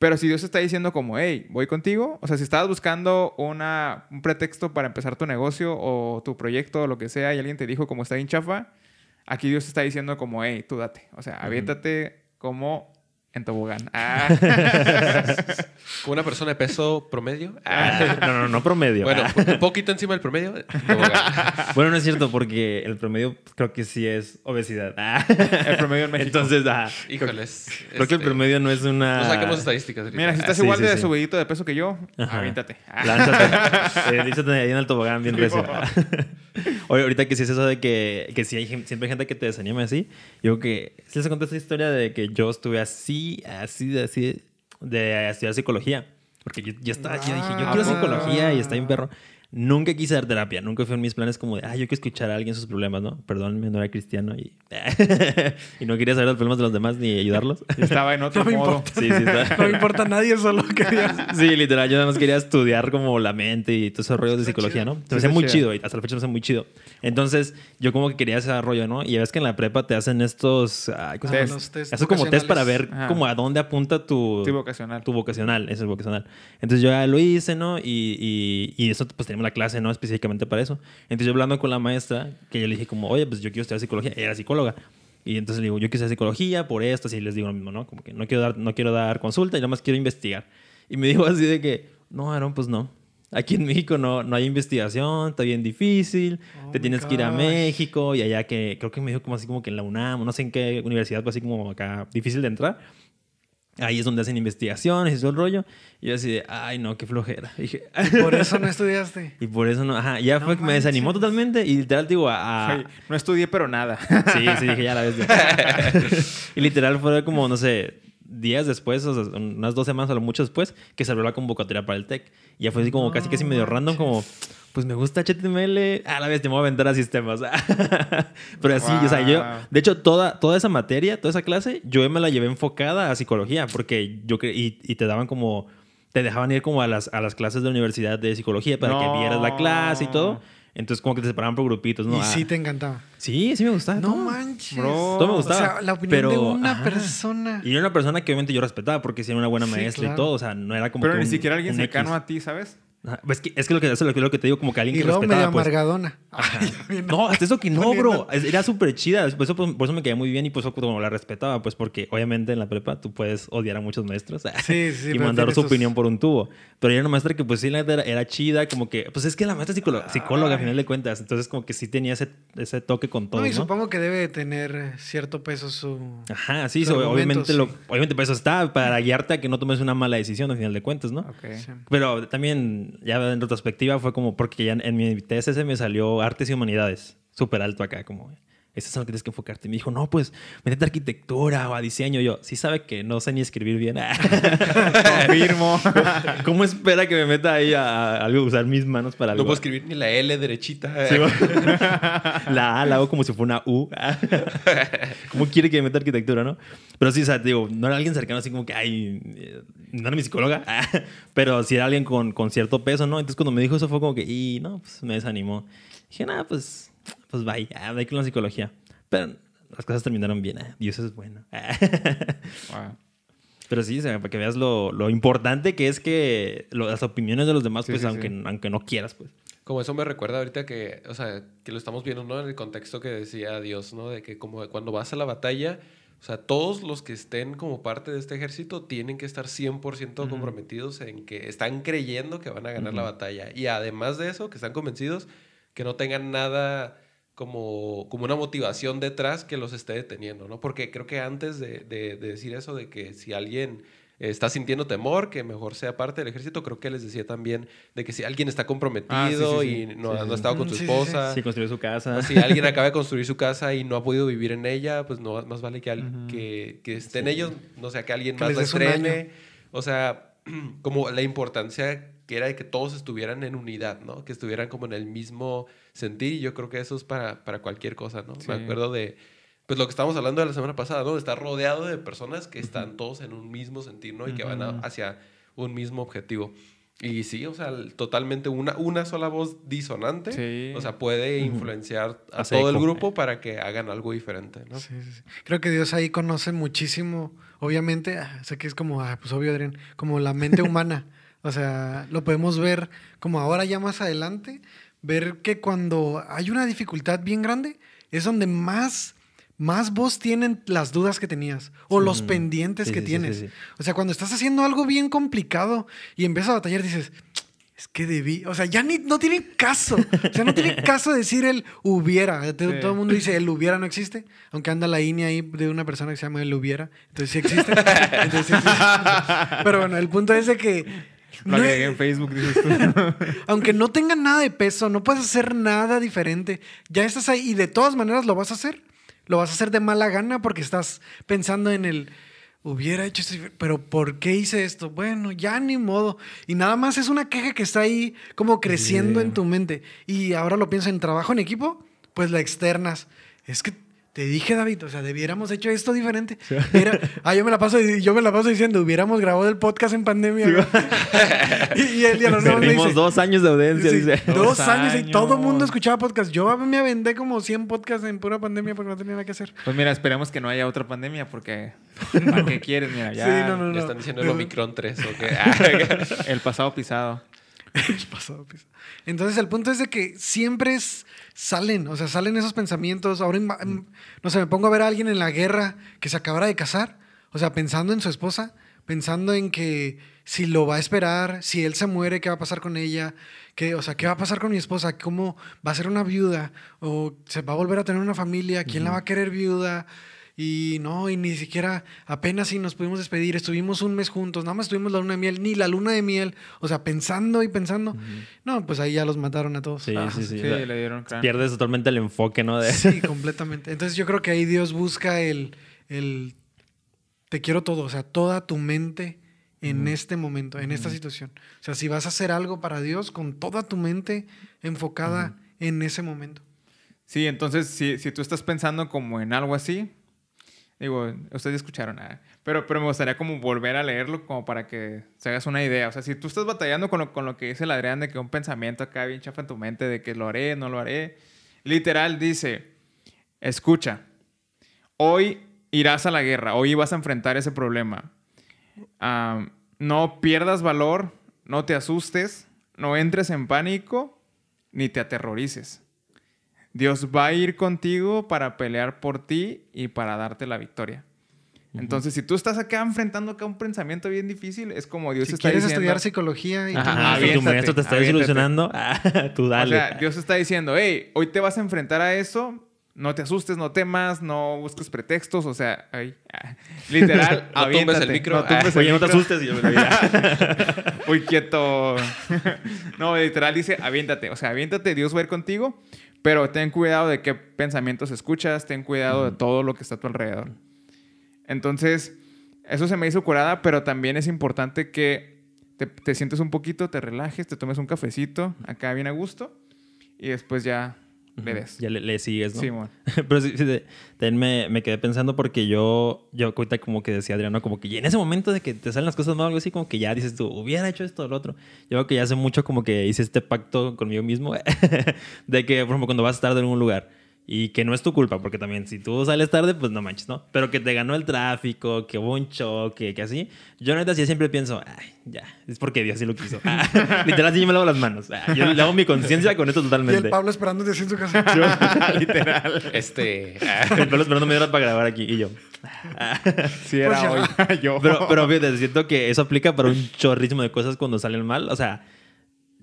Pero si Dios está diciendo como, hey, voy contigo, o sea, si estabas buscando una, un pretexto para empezar tu negocio o tu proyecto o lo que sea y alguien te dijo como está bien chafa, aquí Dios está diciendo como, hey, tú date. O sea, aviéntate como en tobogán. Ah. Con una persona de peso promedio. Ah, no, no, no promedio. Bueno, un poquito encima del promedio. tobogán. Bueno, no es cierto, porque el promedio creo que sí es obesidad. Ah. El promedio en México. Entonces, ah, Híjoles. creo que el este, promedio no es una. No saquemos estadísticas. ahorita. Mira, si estás Sí, igual sí, de sí. subidito de peso que yo, Ajá. aviéntate. Ah. Lánzate. Eh, ahí en el tobogán bien recio. Oye, ahorita que sí es eso de que, que sí hay, siempre hay gente que te desanima así. Yo creo que sí les conté esta historia de que yo estuve así, así, así, de estudiar psicología. Porque yo, yo estaba, yo dije, yo Ah, quiero psicología y está bien perro. Nunca quise dar terapia, nunca fue en mis planes como de, ah, yo quiero escuchar a alguien sus problemas, ¿no? Perdónenme, no era cristiano y, y no quería saber los problemas de los demás ni ayudarlos. Estaba en otro No modo. importa. Sí, sí, está. No me importa a nadie, solo quería. Sí, literal, yo nada más quería estudiar como la mente y todo ese rollo de psicología, chido. ¿no? Se Sí, me está muy chido. chido y hasta la fecha me hace muy chido. Entonces, yo como que quería ese rollo, ¿no? Y ves que en la prepa te hacen estos... ay, ¿cómo se Test. test Eso como test para ver Ajá. como a dónde apunta tu... Sí, vocacional. Tu vocacional, ese es el vocacional. Entonces yo ya lo hice, ¿no? Y, y, y eso, pues teníamos la clase, ¿no? Específicamente para eso. Entonces yo hablando con la maestra, que yo le dije como, oye, pues yo quiero estudiar psicología. Ella era psicóloga. Y entonces le digo, yo quiero estudiar psicología por esto, así les digo lo mismo, ¿no? Como que no quiero dar, no quiero dar consulta y nada más quiero investigar. Y me dijo así de que, no, Aaron, pues no. Aquí en México no, no hay investigación, está bien difícil, Oh te tienes que ir a gosh. México y allá que creo que me dijo como así como que en la UNAM, no sé en qué universidad, pues así como acá difícil de entrar. Ahí es donde hacen investigaciones y todo el rollo. Y yo así de, ay, no, qué flojera. Y dije, Por eso no estudiaste. y por eso no, ajá, ya No fue que me desanimó totalmente y literal digo, a, a- no estudié, pero nada. sí, sí, dije, ya la ves. y literal fue como, no sé, días después, o sea, unas dos semanas o mucho después, que se abrió la convocatoria para el TEC. Y ya fue así como casi, casi medio random, como, pues me gusta HTML, a la vez te voy a aventar a sistemas. Pero así, o sea, yo, de hecho, toda, toda esa materia, toda esa clase, yo me la llevé enfocada a psicología, porque yo, y, y te daban como, te dejaban ir como a las, a las clases de la universidad de psicología para que vieras la clase y todo. Entonces, como que te separaban por grupitos, ¿no? Y Ah, sí te encantaba. sí, sí me gustaba. No todo. manches. Bro. Todo me O gustaba. sea, la opinión pero, de una ajá. persona. Y era una persona que obviamente yo respetaba porque era una buena Sí, maestra y todo. O sea, no era como. Pero que ni un- siquiera alguien cercano X. a ti, ¿sabes? Ajá. Es que, es que lo que, eso es lo que- lo que te digo, como que alguien Y que luego medio respetaba. Pues. amargadona. Ay. No, hasta eso que no, bro. Era súper chida. Por eso, por eso me quedé muy bien y por eso como la respetaba. Pues porque obviamente en la prepa tú puedes odiar a muchos maestros Sí, sí, y mandar su opinión por un tubo. Pero era una maestra que pues sí la era, era chida, como que... Pues es que la maestra es psicóloga, psicóloga a final de cuentas. Entonces como que sí tenía ese, ese toque con todo, No, ¿no? y supongo que debe tener cierto peso su. Ajá, sí, Su obviamente, argumento, lo, obviamente para eso está, para guiarte a que no tomes una mala decisión al final de cuentas, ¿no? Ok. Sí. Pero también, ya en retrospectiva, fue como porque ya en mi TSS me salió Artes y Humanidades, súper alto acá, como, eso es en lo que tienes que enfocarte. Y me dijo, no, pues, métete a arquitectura o a diseño. Yo, sí sabe que no sé ni escribir bien. Confirmo. ¿Cómo espera que me meta ahí a, a algo, usar mis manos para No algo? puedo escribir ni la L derechita. Sí, la A la hago como si fuera una U. ¿Cómo quiere que me meta arquitectura, no? Pero sí, o sea, digo, no era alguien cercano así como que, ay, eh, no era mi psicóloga, pero sí era alguien con, con cierto peso, ¿no? Entonces cuando me dijo eso fue como que, y no, pues me desanimó. Dije, nada, pues, pues vaya, hay con la psicología. Pero las cosas terminaron bien. Ah, Dios es bueno. Wow. Pero sí, o sea, para que veas lo, lo importante que es que lo- las opiniones de los demás, Sí, pues sí, aunque, sí. aunque no quieras, pues. Como eso me recuerda ahorita que, o sea, que lo estamos viendo, ¿no? En el contexto que decía Dios, ¿no? De que como cuando vas a la batalla, o sea, todos los que estén como parte de este ejército tienen que estar 100% comprometidos en que están creyendo que van a ganar la batalla. Y además de eso, que están convencidos que no tengan nada como, como una motivación detrás que los esté deteniendo, ¿no? Porque creo que antes de, de- de decir eso, de que si alguien está sintiendo temor, que mejor sea parte del ejército, creo que les decía también de que si alguien está comprometido sí, sí, y no, Sí, ha- sí, no ha estado con Mm, su sí, sí, sí. esposa, Sí, construir su casa. o si alguien acaba de construir su casa y no ha podido vivir en ella, pues no más vale que, al- Ujú. que, que estén ellos, no sea que alguien Que más un estrene. O sea, como la importancia que era de que todos estuvieran en unidad, ¿no? Que estuvieran como en el mismo sentir. Y yo creo que eso es para, para cualquier cosa, ¿no? Sí. Me acuerdo de, pues lo que estábamos hablando de la semana pasada, ¿no? De estar rodeado de personas que están todos en un mismo sentir, ¿no? Y que van a- hacia un mismo objetivo. Y sí, o sea, totalmente una, una sola voz disonante, Sí. o sea, puede influenciar a Hace todo el grupo para que hagan algo diferente, ¿no? Sí, sí, sí. Creo que Dios ahí conoce muchísimo, obviamente, ah, sé que es como, ah, pues obvio, Adrián, como la mente humana. O sea, lo podemos ver como ahora ya más adelante, ver que cuando hay una dificultad bien grande, es donde más, más voz tienen las dudas que tenías o Sí. los pendientes Sí, que sí, tienes. sí, sí. O sea, cuando estás haciendo algo bien complicado y empiezas a batallar, dices, es que debí, o sea, ya ni, no tiene caso. O sea, no tiene caso decir el hubiera. Todo, Sí. todo el mundo dice el hubiera no existe, aunque anda la INE ahí de una persona que se llama el hubiera. Entonces sí existe. Entonces, sí existe. Pero bueno, el punto es de que Lo no- agregué en Facebook, dices tú. aunque no tenga nada de peso, no puedes hacer nada diferente. Ya estás ahí y de todas maneras lo vas a hacer. Lo vas a hacer de mala gana porque estás pensando en el hubiera hecho esto, pero ¿por qué hice esto? Bueno, ya ni modo. Y nada más es una queja que está ahí como creciendo en tu mente. Y ahora lo piensas en trabajo en equipo, pues la externas. Es que te dije, David, o sea, debiéramos hecho esto diferente. Era- ah, yo me la paso, yo me la paso diciendo, hubiéramos grabado el podcast en pandemia. güey. y, y él ya no Perdimos dice, dos años de audiencia, Sí, dice. Dos, Dos años y todo el mundo escuchaba podcast. Yo me aventé como 100 podcasts en pura pandemia porque no tenía nada que hacer. Pues mira, esperemos que no haya otra pandemia porque ¿para qué quieres? Mira, ya Sí, no, no, Le no. están diciendo el. Omicron 3, ¿o qué? El pasado pisado. El pasado piso. Entonces el punto es de que siempre es- salen, o sea, salen esos pensamientos. Ahora, em, no sé, me pongo a ver a alguien en la guerra que se acabara de casar, o sea, pensando en su esposa, pensando en que si lo va a esperar, si él se muere, ¿qué va a pasar con ella? ¿Qué, o sea, ¿qué va a pasar con mi esposa? ¿Cómo va a ser una viuda? ¿O se va a volver a tener una familia? ¿Quién la va a querer viuda? Y no, y ni siquiera apenas si nos pudimos despedir, estuvimos un mes juntos, nada más tuvimos la luna de miel, ni la luna de miel, o sea, pensando y pensando. No, pues ahí ya los mataron a todos. Sí, Ah, sí, sí. Sí, o sea, le dieron. Pierdes totalmente el enfoque, ¿no? De... Sí, completamente. Entonces yo creo que ahí Dios busca el, el te quiero todo, o sea, toda tu mente en este momento, en esta situación. O sea, si vas a hacer algo para Dios, con toda tu mente enfocada en ese momento. Sí, entonces si, si tú estás pensando como en algo así, digo, ustedes escucharon nada, pero, pero me gustaría como volver a leerlo como para que se hagas una idea. O sea, si tú estás batallando con lo, con lo que dice el Adrián de que un pensamiento acá bien chafa en tu mente de que lo haré, no lo haré, literal dice, escucha, hoy irás a la guerra, hoy vas a enfrentar ese problema. Ah, no pierdas valor, no te asustes, no entres en pánico, ni te aterrorices. Dios va a ir contigo para pelear por ti y para darte la victoria. Entonces, si tú estás acá enfrentando acá un pensamiento bien difícil, es como Dios si está quieres diciendo... estudiar psicología y Ajá, tú- tu maestro te está desilusionando. Ah, tú O dale. sea, Dios está diciendo, hey, hoy te vas a enfrentar a eso, no te asustes, no temas, no busques pretextos, o sea, ay, ah, literal, No tumbes el micro. No tumbes el Oye, no te asustes. y yo me lo diría. Uy, quieto. no, literal dice, aviéntate. O sea, aviéntate, Dios va a ir contigo, pero ten cuidado de qué pensamientos escuchas, ten cuidado de todo lo que está a tu alrededor. Entonces, eso se me hizo curada, pero también es importante que te, te sientes un poquito, te relajes, te tomes un cafecito, acá bien a gusto, y después ya le des. Ya le, le sigues, ¿no? Sí, mon. Pero sí, sí, también me, me quedé pensando porque yo, yo ahorita como que decía Adriano, como que y en ese momento de que te salen las cosas mal, algo así, como que ya dices tú, hubiera hecho esto o lo otro. Yo creo que ya hace mucho como que hice este pacto conmigo mismo de que, por ejemplo, cuando vas estar en un lugar Y que no es tu culpa, porque también si tú sales tarde, pues no manches, ¿no? Pero que te ganó el tráfico, que hubo un choque, que así. Yo neta sí siempre pienso, ay, ya, es porque Dios sí lo quiso. Ah, literal, así yo me lavo las manos. Ah, yo le hago mi conciencia con esto Y totalmente. el Pablo esperándote así en su casa. Literal. Este. El Pablo esperando media hora para grabar aquí y yo. Sí, era Pues hoy. Yo. Pero, pero fíjate, siento que eso aplica para un chorrísimo de cosas cuando salen mal. O sea,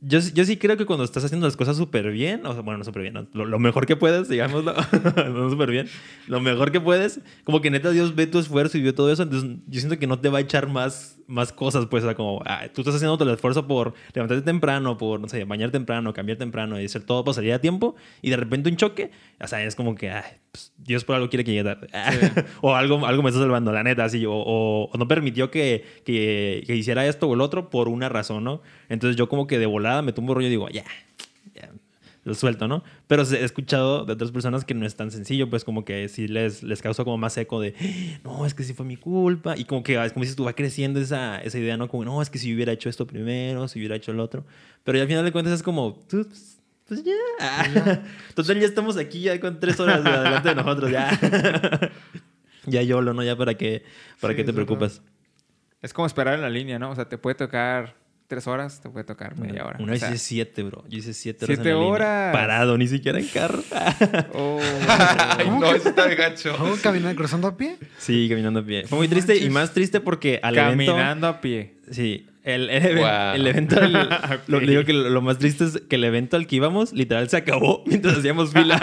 yo, yo sí creo que cuando estás haciendo las cosas súper bien, o sea, bueno, no súper bien, lo, mejor que puedes, digámoslo, no súper bien, lo mejor que puedes, como que neta Dios ve tu esfuerzo y ve todo eso, entonces yo siento que no te va a echar más, más cosas, pues, o sea, como ah, tú estás haciendo todo el esfuerzo por levantarte temprano, por, no sé, bañar temprano, cambiar temprano y hacer todo para salir a tiempo, y de repente un choque, o sea, es como que, ay, pues, Dios por algo quiere que llegue tarde. o algo, algo me está salvando, la neta, así, o, o- o no permitió que, que, que hiciera esto o el otro por una razón, ¿no? Entonces yo como que de volada me tumbo rollo y digo, ya, ya, lo suelto, ¿no? Pero he escuchado de otras personas que no es tan sencillo, pues como que sí les, les causa como más eco de, no, es que sí fue mi culpa. Y como que, es como dices tú, va creciendo esa, esa idea, ¿no? Como, no, es que si hubiera hecho esto primero, si hubiera hecho el otro. Pero ya al final de cuentas es como, tú, pues, pues ya. Total, ya estamos aquí ya con tres horas de adelante de nosotros, ya. ya YOLO, ¿no? Ya para qué, para Sí, qué te es preocupas. Es como esperar en la línea, ¿no? O sea, te puede tocar tres horas, te puede tocar media hora. Una O vez sea, hice siete, bro. Yo hice siete horas. en ¿Siete línea. horas? Parado, ni siquiera en carro. oh. Ay, no, eso está gacho. ¿Cómo caminando, cruzando a pie? sí, caminando a pie. Fue muy triste y más triste porque al evento... Caminando a pie. Sí, el, el, Wow. el evento, el- lo, digo que lo, lo más triste es que el evento al que íbamos, literal, se acabó mientras hacíamos fila.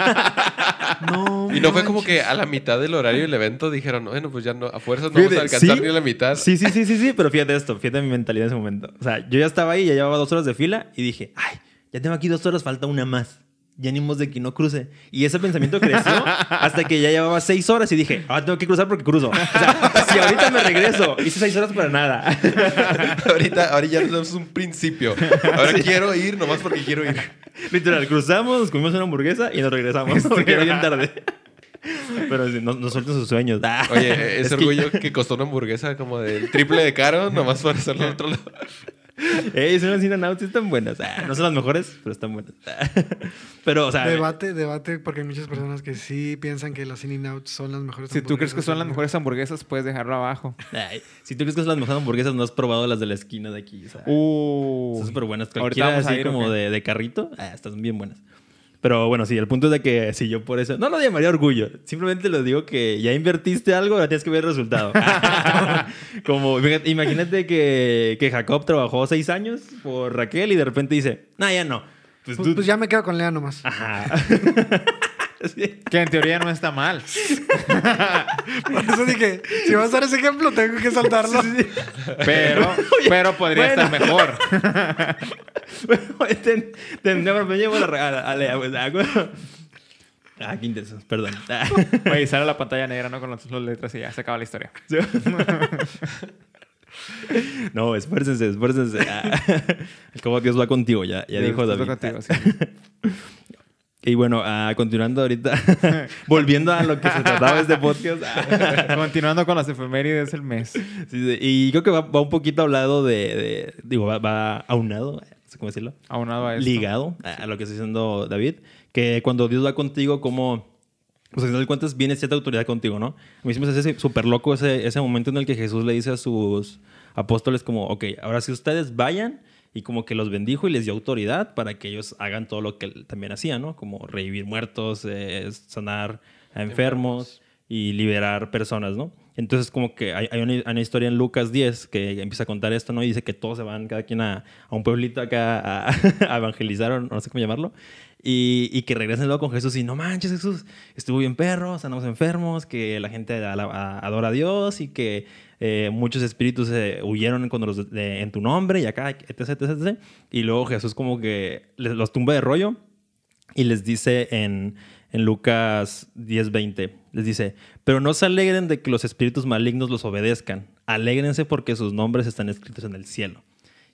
No. Y no fue como que a la mitad del horario del evento dijeron, bueno, pues ya no, a fuerzas no Fíjate, vamos a alcanzar sí. ni la mitad. Sí, sí, sí, sí, sí, pero fíjate esto, fíjate mi mentalidad en ese momento. O sea, yo ya estaba ahí, ya llevaba dos horas de fila y dije, ay, ya tengo aquí dos horas, falta una más. Ya ni de que no cruce. Y ese pensamiento creció hasta que ya llevaba seis horas y dije, ah, tengo que cruzar porque cruzo. O sea, si ahorita me regreso, hice seis horas para nada. ahorita, ahorita ya es un principio. Ahora quiero ir nomás porque quiero ir. Literal, cruzamos, comimos una hamburguesa y nos regresamos porque era bien tarde. Pero no, no suelten sus sueños. Ah. Oye, Es ese que- orgullo que... costó una hamburguesa como del triple de caro, nomás para hacerlo al otro lado. Ey, son las In-N-Out, sí están buenas. Ah, no son las mejores, pero están buenas. Ah. Pero, o sea, Debate, debate, porque hay muchas personas que sí piensan que las In-N-Out son las mejores Si tú crees que son las mejores hamburguesas, puedes dejarlo abajo. ay, si tú crees que son las mejores hamburguesas, no has probado las de la esquina de aquí. O sea, Uh. Son súper buenas. Ahorita Cualquiera vamos a así ir, ¿o como de, de carrito, ah, están bien buenas. Pero bueno, sí, el punto es de que si yo por eso... No lo llamaría orgullo. Simplemente lo digo que ya invertiste algo, ahora tienes que ver el resultado. como, imagínate que, que Jacob trabajó seis años por Raquel y de repente dice, no, ya no. Pues, Pues, pues ya me quedo con Lea nomás. Ajá. Sí. Que en teoría no está mal. Por eso dije, si vas a dar ese ejemplo, tengo que saltarlo. Pero, pero podría bueno. estar mejor. Me llevo la regala. pues, ah. Ah, qué intenso, perdón. Ah. Oye, sale la pantalla negra, ¿no? Con las, letras y ya se acaba la historia. No, esfuércense, esfuércense. Ah. Como Dios va contigo, ya, ya dijo David. contigo, sí. Y bueno, ah, continuando ahorita, volviendo a lo que se trataba este podcast. Continuando con las efemérides del mes. sí, sí, y creo que va, va un poquito hablado de, de- digo, va, va aunado, sé cómo decirlo, Aunado a esto. ligado a, a lo que está diciendo David, que cuando Dios va contigo, como, pues al final de cuentas viene cierta autoridad contigo, ¿no? A mí sí me hace súper loco ese, ese momento en el que Jesús le dice a sus apóstoles como, ok, ahora si ustedes vayan y como que los bendijo y les dio autoridad para que ellos hagan todo lo que él también hacía, ¿no? Como revivir muertos, eh, sanar a enfermos y liberar personas, ¿no? Entonces como que hay, hay una, hay una historia en Lucas 10 que empieza a contar esto, ¿no? Y dice que todos se van cada quien a, a un pueblito acá a, a evangelizar o no sé cómo llamarlo. Y, y que regresen luego con Jesús y no manches Jesús, estuvo bien perro, sanamos enfermos, que la gente adora a Dios y que eh, muchos espíritus eh, huyeron cuando los en tu nombre y acá, etc, etc, etc. Y luego Jesús como que los tumba de rollo y les dice en, en Lucas 10:20, les dice, pero no se alegren de que los espíritus malignos los obedezcan, alégrense porque sus nombres están escritos en el cielo.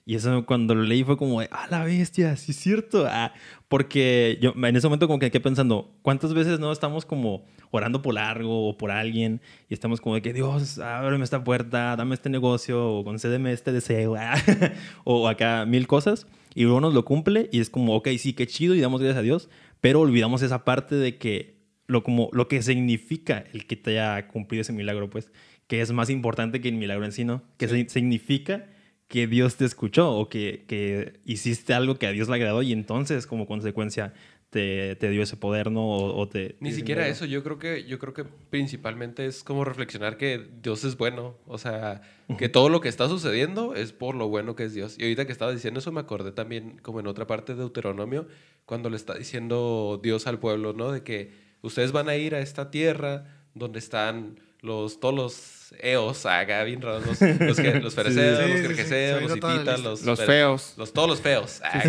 Y eso cuando lo leí fue como, de, ah, la bestia, sí es cierto. Ah, porque yo en ese momento como que quedé pensando, ¿cuántas veces no estamos como orando por algo o por alguien y estamos como de que Dios, ábreme esta puerta, dame este negocio o concédeme este deseo ah, o acá mil cosas y luego nos lo cumple y es como, ok, sí, qué chido y damos gracias a Dios, pero olvidamos esa parte de que lo, como, lo que significa el que te haya cumplido ese milagro, pues, que es más importante que el milagro en sí, ¿no? Que Sí. si- significa que Dios te escuchó o que, que hiciste algo que a Dios le agradó y entonces como consecuencia te, te dio ese poder, ¿no? O, o te, Ni siquiera eso, yo creo que yo creo que principalmente es como reflexionar que Dios es bueno, o sea, que todo lo que está sucediendo es por lo bueno que es Dios. Y ahorita que estaba diciendo eso me acordé también como en otra parte de Deuteronomio cuando le está diciendo Dios al pueblo, ¿no? De que ustedes van a ir a esta tierra donde están los todos los eos, acá bien raros, los, los, que- los fereceos, Sí, los sí, me los hititas, los feos. los, todos los feos. Ah,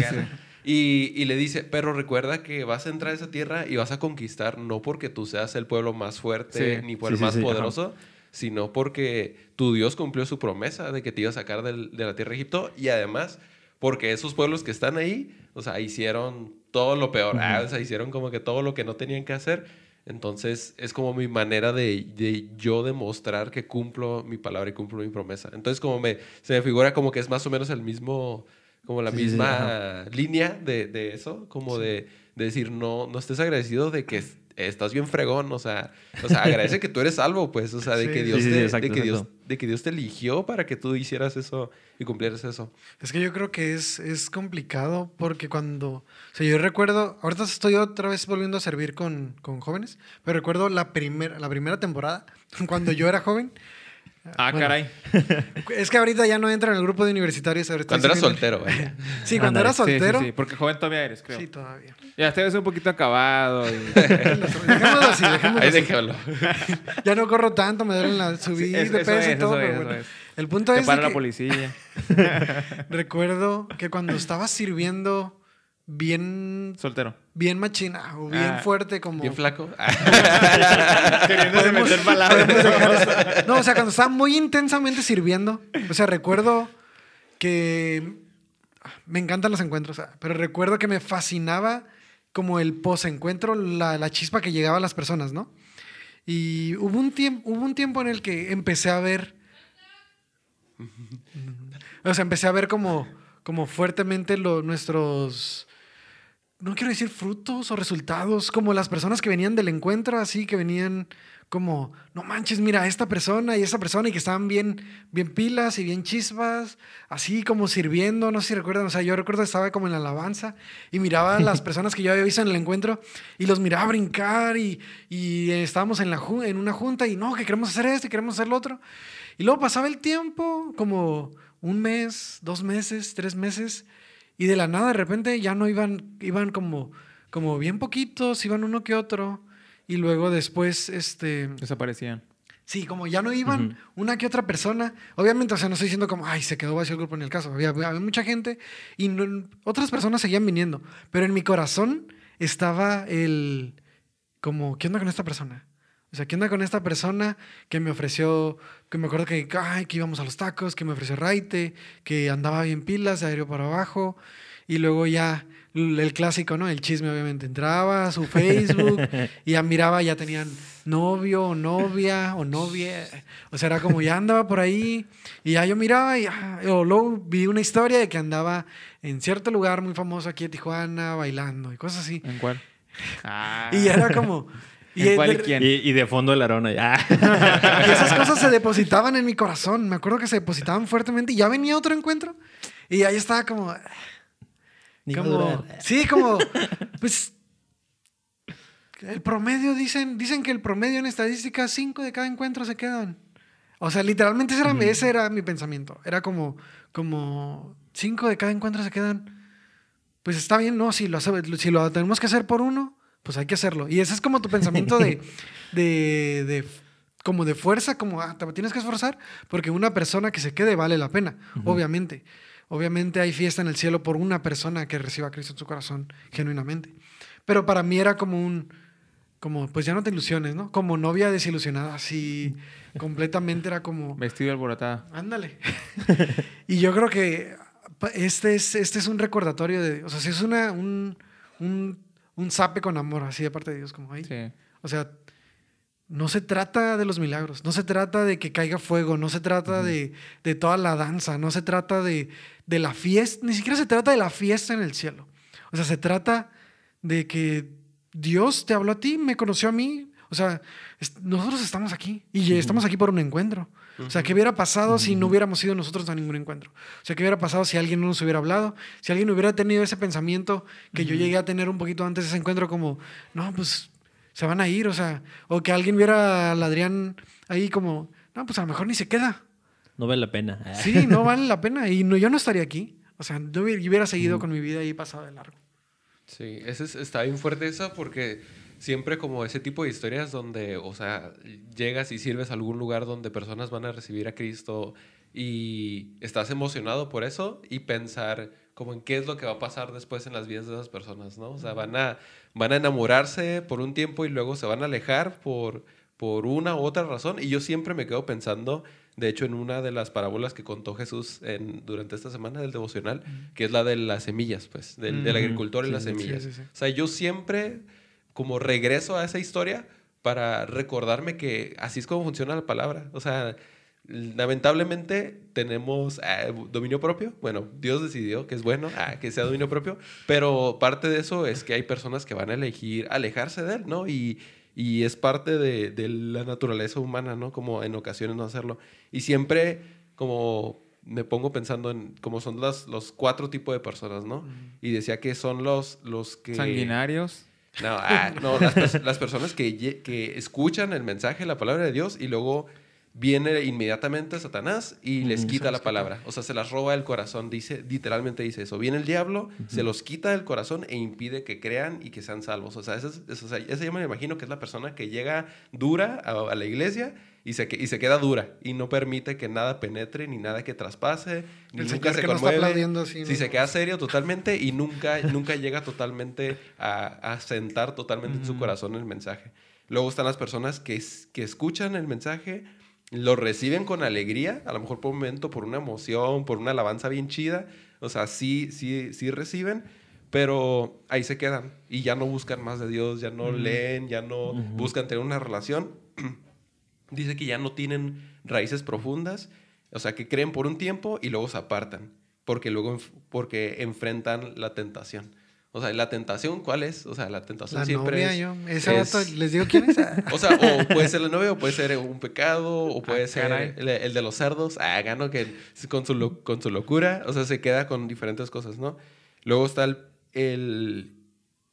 Y, y le dice, pero recuerda que vas a entrar a esa tierra y vas a conquistar no porque tú seas el pueblo más fuerte Sí. ni por el sí, más sí, ajá. poderoso, sino porque tu Dios cumplió su promesa de que te iba a sacar del- de la tierra de Egipto y además porque esos pueblos que están ahí, o sea, hicieron todo lo peor, ah, o sea, hicieron como que todo lo que no tenían que hacer. Entonces es como mi manera de, de yo demostrar que cumplo mi palabra y cumplo mi promesa. Entonces como me, se me figura como que es más o menos el mismo, como la Sí, sí, sí, misma línea de, de eso, como de, de decir, no, no estés agradecido de que es- estás bien fregón, o sea, o sea, agradece que tú eres salvo, pues, o sea, de que Dios, te, exacto, de, que Dios. De que Dios te eligió para que tú hicieras eso y cumplieras eso. Es que yo creo que es, es complicado porque cuando... O sea, yo recuerdo... Ahorita estoy otra vez volviendo a servir con, con jóvenes, pero recuerdo la, primera la primera temporada, cuando yo era joven. Ah, Bueno, caray. Es que ahorita ya no entro en el grupo de universitarios. ahora estoy Cuando eras soltero, vaya. Sí, cuando Ándale. era Sí, soltero. Sí, sí, porque joven todavía eres, creo. Sí, todavía. Ya te ves un poquito acabado. y- Dejémoslo así, dejémoslo Ahí déjalo. Ya no corro tanto, me duelen la es- de eso peso y es, todo. eso pero es, bueno. eso es. El punto Te es de para la que policía. recuerdo que cuando estaba sirviendo bien, Soltero. bien machina o bien Ah, fuerte como... Bien flaco. Meter palabras. No, o sea, cuando estaba muy intensamente sirviendo, o sea, recuerdo que me encantan los encuentros, pero recuerdo que me fascinaba como el posencuentro, la, la chispa que llegaba a las personas, ¿no? Y hubo un tiempo, hubo un tiempo en el que empecé a ver, o sea, empecé a ver como, como fuertemente lo- nuestros, no quiero decir frutos o resultados, como las personas que venían del encuentro, así que venían como, no manches, mira, esta persona y esta persona y que estaban bien, bien pilas y bien chispas, así como sirviendo, no sé si recuerdan, o sea, yo recuerdo que estaba como en la alabanza y miraba a las personas que yo había visto en el encuentro y los miraba brincar y, y estábamos en, la, en una junta y no, que queremos hacer esto y queremos hacer lo otro. Y luego pasaba el tiempo, como un mes, dos meses, tres meses, y de la nada de repente ya no iban, iban como, como bien poquitos, iban uno que otro, y luego después, este, Desaparecían. sí, como ya no iban una que otra persona, obviamente, o sea, no estoy diciendo como, ay, se quedó vacío el grupo en el caso, había, había mucha gente y no- otras personas seguían viniendo, pero en mi corazón estaba el, como, ¿qué onda con esta persona? O sea, ¿qué onda con esta persona que me ofreció, que me acuerdo que, ay, que íbamos a los tacos, que me ofreció raite, que andaba bien pilas de aéreo para abajo, y luego ya el clásico, ¿no? El chisme, obviamente. Entraba a su Facebook y ya miraba, ya tenían novio o novia o novia. O sea, era como ya andaba por ahí y ya yo miraba y ah, o luego vi una historia de que andaba en cierto lugar muy famoso aquí en Tijuana bailando y cosas así. ¿En cuál? Ah. Y era como... Y, ¿En cuál y de- quién? Y, y de fondo el arona. Ah. y esas cosas se depositaban en mi corazón. Me acuerdo que se depositaban fuertemente y ya venía otro encuentro y ahí estaba como... Ni va a como sí, como... Pues... El promedio, dicen, dicen que el promedio en estadística, cinco de cada encuentro se quedan. O sea, literalmente ese era, ese era mi pensamiento. Era como, como cinco de cada encuentro se quedan. Pues está bien, no, si lo, si lo tenemos que hacer por uno, pues hay que hacerlo. Y ese es como tu pensamiento de, de, de- como de fuerza, como ah, te tienes que esforzar, porque una persona que se quede vale la pena, obviamente. Obviamente hay fiesta en el cielo por una persona que reciba a Cristo en su corazón genuinamente. Pero para mí era como un, como, pues ya no te ilusiones, ¿no? Como novia desilusionada, así completamente era como, Vestido alborotada. ándale. y yo creo que este es, este es un recordatorio de, o sea, si es una, un, un, un zape con amor, así de parte de Dios, como ahí. Sí. O sea, no se trata de los milagros, no se trata de que caiga fuego, no se trata de, de toda la danza, no se trata de, de la fiesta, ni siquiera se trata de la fiesta en el cielo. O sea, se trata de que Dios te habló a ti, me conoció a mí. O sea, nosotros estamos aquí y estamos aquí por un encuentro. O sea, ¿qué hubiera pasado si no hubiéramos ido nosotros a ningún encuentro? O sea, ¿qué hubiera pasado si alguien no nos hubiera hablado? Si alguien hubiera tenido ese pensamiento que yo llegué a tener un poquito antes de ese encuentro, como, no, pues se van a ir, o sea, o que alguien viera al Adrián ahí como, no, pues a lo mejor ni se queda. No vale la pena. Sí, no vale la pena y no, yo no estaría aquí. O sea, yo hubiera, yo hubiera seguido con mi vida y pasado de largo. Sí, ese es- está bien fuerte esa porque siempre como ese tipo de historias donde, o sea, llegas y sirves a algún lugar donde personas van a recibir a Cristo y estás emocionado por eso y pensar como en qué es lo que va a pasar después en las vidas de esas personas, ¿no? O sea, van a, van a enamorarse por un tiempo y luego se van a alejar por, por una u otra razón y yo siempre me quedo pensando, de hecho, en una de las parábolas que contó Jesús en, durante esta semana del devocional, que es la de las semillas, pues, del, agricultor y Sí, las semillas. sí, sí. O sea, yo siempre como regreso a esa historia para recordarme que así es como funciona la palabra. O sea, lamentablemente tenemos ah, dominio propio. Bueno, Dios decidió que es bueno ah, que sea dominio propio, pero parte de eso es que hay personas que van a elegir alejarse de él, ¿no? Y, y es parte de, de la naturaleza humana, ¿no? Como en ocasiones no hacerlo. Y siempre como me pongo pensando en cómo son las, los cuatro tipos de personas, ¿no? Y decía que son los, los que... Sanguinarios. No, ah, no las, pers- las personas que, que escuchan el mensaje, la palabra de Dios, y luego viene inmediatamente Satanás y les quita la palabra. O sea, se las roba el corazón. Dice, literalmente dice eso. Viene el diablo, se los quita del corazón e impide que crean y que sean salvos. O sea, esa, es- esa- esa yo me imagino que es la persona que llega dura a, a la iglesia y se, y se queda dura y no permite que nada penetre ni nada que traspase. Ni El nunca señor se que no está conmueve. aplaudiendo así, Sí, ¿no? se queda serio totalmente y nunca, nunca llega totalmente a, a sentar totalmente en su Mm. corazón el mensaje. Luego están las personas que, que escuchan el mensaje, lo reciben con alegría, a lo mejor por un momento, por una emoción, por una alabanza bien chida. O sea, sí, sí, sí reciben, pero ahí se quedan y ya no buscan más de Dios, ya no leen, ya no buscan tener una relación. Dice que ya no tienen raíces profundas, o sea, que creen por un tiempo y luego se apartan, porque luego porque enfrentan la tentación. O sea, la tentación, ¿cuál es? O sea, la tentación La siempre novia, es... yo. Ese es- vato, les digo quién es. o sea, o puede ser la novia, o puede ser un pecado, o puede Ah, ser el, el de los cerdos, ah, gano que con su, lo- con su locura, o sea, se queda con diferentes cosas, ¿no? Luego está el, el,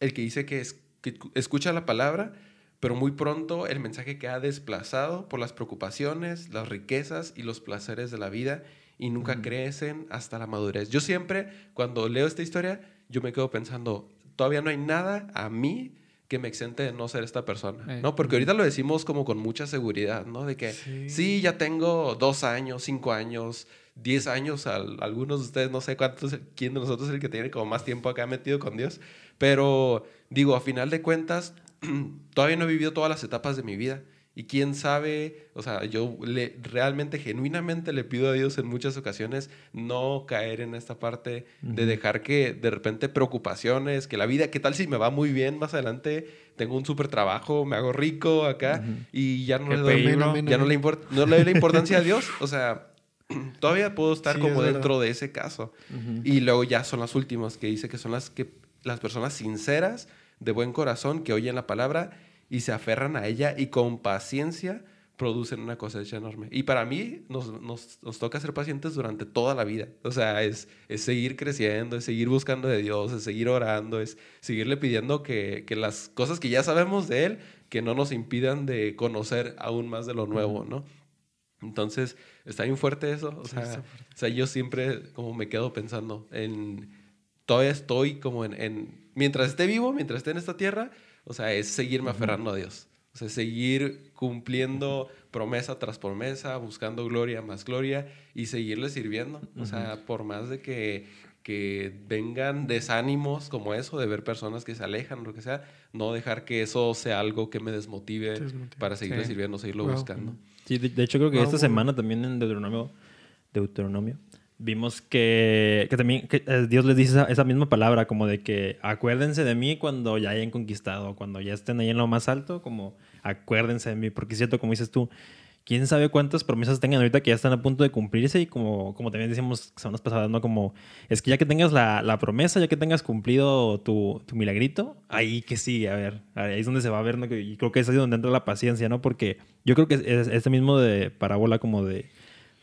el que dice que, es, que escucha la palabra, pero muy pronto el mensaje queda desplazado por las preocupaciones, las riquezas y los placeres de la vida y nunca crecen hasta la madurez. Yo siempre, cuando leo esta historia, yo me quedo pensando, todavía no hay nada a mí que me exente de no ser esta persona, Eh. ¿no? Porque ahorita lo decimos como con mucha seguridad, ¿no? De que Sí. sí, ya tengo dos años, cinco años, diez años, al- algunos de ustedes, no sé cuántos, quién de nosotros es el que tiene como más tiempo acá metido con Dios, pero digo, a final de cuentas, todavía no he vivido todas las etapas de mi vida. Y quién sabe, o sea, yo le, realmente, genuinamente le pido a Dios en muchas ocasiones no caer en esta parte de dejar que de repente preocupaciones, que la vida, ¿qué tal si me va muy bien más adelante? Tengo un súper trabajo, me hago rico acá y ya no, le doy, peligro. Ya no amén. le, import- no le doy la importancia a Dios. O sea, todavía puedo estar Sí, como es dentro de ese caso. Y luego ya son las últimas que dice que son las que las personas sinceras, de buen corazón, que oyen la palabra y se aferran a ella y con paciencia producen una cosecha enorme. Y para mí nos, nos, nos toca ser pacientes durante toda la vida. O sea, es, es seguir creciendo, es seguir buscando de Dios, es seguir orando, es seguirle pidiendo que, que las cosas que ya sabemos de Él, que no nos impidan de conocer aún más de lo nuevo, ¿no? Entonces, está bien fuerte eso. O, Sí, sea, fuerte. o sea, yo siempre como me quedo pensando en... Todavía estoy como en, en- Mientras esté vivo, mientras esté en esta tierra, o sea, es seguirme aferrando a Dios. O sea, seguir cumpliendo promesa tras promesa, buscando gloria más gloria y seguirle sirviendo. O sea, por más de que, que vengan desánimos como eso, de ver personas que se alejan o lo que sea, no dejar que eso sea algo que me desmotive desmotive. para seguirle Sí. sirviendo, seguirlo Wow. buscando. Sí, de, de hecho creo que Wow, esta semana también en Deuteronomio, Deuteronomio vimos que, que también que, eh, Dios les dice esa, misma palabra, como de que acuérdense de mí cuando ya hayan conquistado, cuando ya estén ahí en lo más alto, como acuérdense de mí, porque es cierto, como dices tú, quién sabe cuántas promesas tengan ahorita que ya están a punto de cumplirse y como, como también decíamos semanas pasadas, ¿no? Como es que ya que tengas la, la promesa, ya que tengas cumplido tu, tu, milagrito, ahí que sí, a ver, ahí es donde se va a ver, ¿no? Y creo que es ahí donde entra la paciencia, ¿no? Porque yo creo que es, este mismo de parábola como de,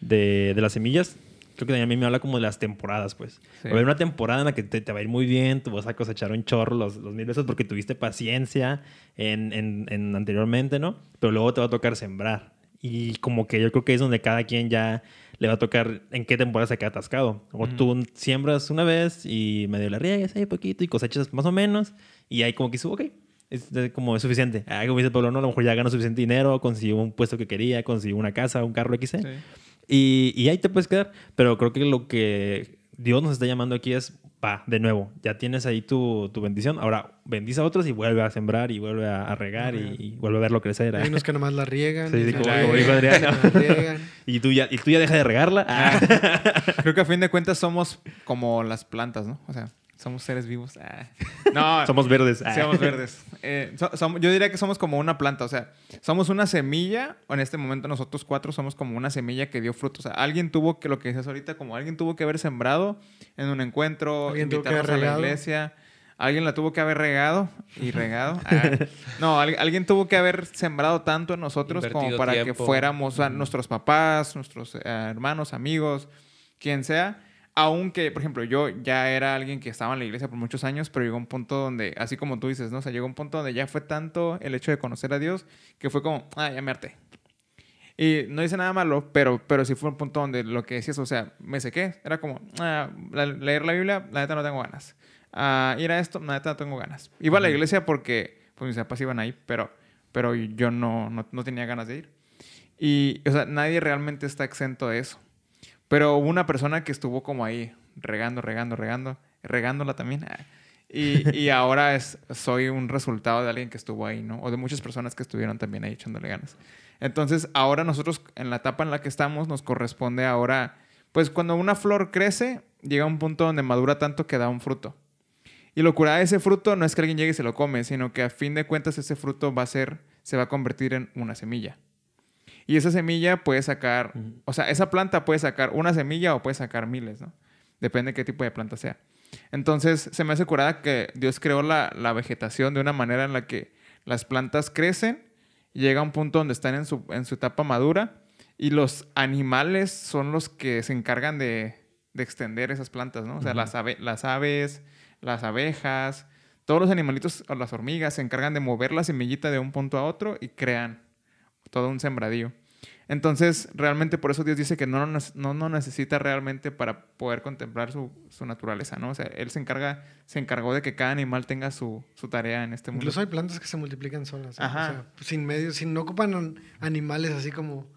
de, de las semillas, creo que también a mí me habla como de las temporadas, pues. Va a haber una temporada en la que te, te, va a ir muy bien, tú vas a cosechar un chorro los, los mil veces porque tuviste paciencia en, en, en, anteriormente, ¿no? Pero luego te va a tocar sembrar. Y como que yo creo que es donde cada quien ya le va a tocar en qué temporada se queda atascado. O tú siembras una vez y medio la riegas ahí poquito y cosechas más o menos. Y ahí como que dices, ok, es como es suficiente. Ah, como dice Pablo, no, a lo mejor ya ganó suficiente dinero, consiguió un puesto que quería, consiguió una casa, un carro XC. Sí. Y, y ahí te puedes quedar. Pero creo que lo que Dios nos está llamando aquí es, va, de nuevo, ya tienes ahí tu, tu bendición. Ahora bendice a otros y vuelve a sembrar y vuelve a, regar y, y, vuelve a verlo crecer. Hay unos que nomás la riegan. Sí, como, como dijo Adriano. y, tú ya, y tú ya dejas de regarla. Ah. Creo que a fin de cuentas somos como las plantas, ¿no? O sea, somos seres vivos. Ah. No, somos verdes. Ah. Somos verdes. Eh, so, so, yo diría que somos como una planta. O sea, somos una semilla. O en este momento nosotros cuatro somos como una semilla que dio fruto. O sea, alguien tuvo que, lo que dices ahorita, como alguien tuvo que haber sembrado en un encuentro, invitarnos a la iglesia. Alguien la tuvo que haber regado y regado. Ah. No, alguien tuvo que haber sembrado tanto en nosotros Invertido como para tiempo. que fuéramos o sea, nuestros papás, nuestros eh, hermanos, amigos, quien sea aunque, por ejemplo, yo ya era alguien que estaba en la iglesia por muchos años, pero llegó un punto donde, así como tú dices, ¿no? O sea, llegó un punto donde ya fue tanto el hecho de conocer a Dios que fue como, ah, ya me harté. Y no dice nada malo, pero, pero sí fue un punto donde lo que decías, o sea, me sequé. Era como, ah, leer la Biblia, la neta no tengo ganas. Ah, ir a esto, la neta no tengo ganas. Iba a la iglesia porque, pues mis papás iban ahí, pero, pero yo no, no, no tenía ganas de ir. Y, o sea, nadie realmente está exento de eso. Pero hubo una persona que estuvo como ahí, regando, regando, regando, regándola también. Y, y ahora es, soy un resultado de alguien que estuvo ahí, ¿no? O de muchas personas que estuvieron también ahí echándole ganas. Entonces, ahora nosotros, en la etapa en la que estamos, nos corresponde ahora, pues cuando una flor crece, llega a un punto donde madura tanto que da un fruto. Y lo curada de ese fruto no es que alguien llegue y se lo come, sino que a fin de cuentas ese fruto va a ser, se va a convertir en una semilla. Y esa semilla puede sacar, o sea, esa planta puede sacar una semilla o puede sacar miles, ¿no? Depende de qué tipo de planta sea. Entonces, se me hace curada que Dios creó la, la vegetación de una manera en la que las plantas crecen, llega a un punto donde están en su, en su etapa madura, y los animales son los que se encargan de, de extender esas plantas, ¿no? O sea, uh -huh. las, ave, las aves, las abejas, todos los animalitos o las hormigas se encargan de mover la semillita de un punto a otro y crean todo un sembradío. Entonces, realmente por eso Dios dice que no no, no necesita realmente para poder contemplar su, su, naturaleza, ¿no? O sea, Él se encarga, se encargó de que cada animal tenga su, su tarea en este mundo. Incluso hay plantas que se multiplican solas. ¿eh? Ajá. O sea, sin medios, sin, no ocupan animales así como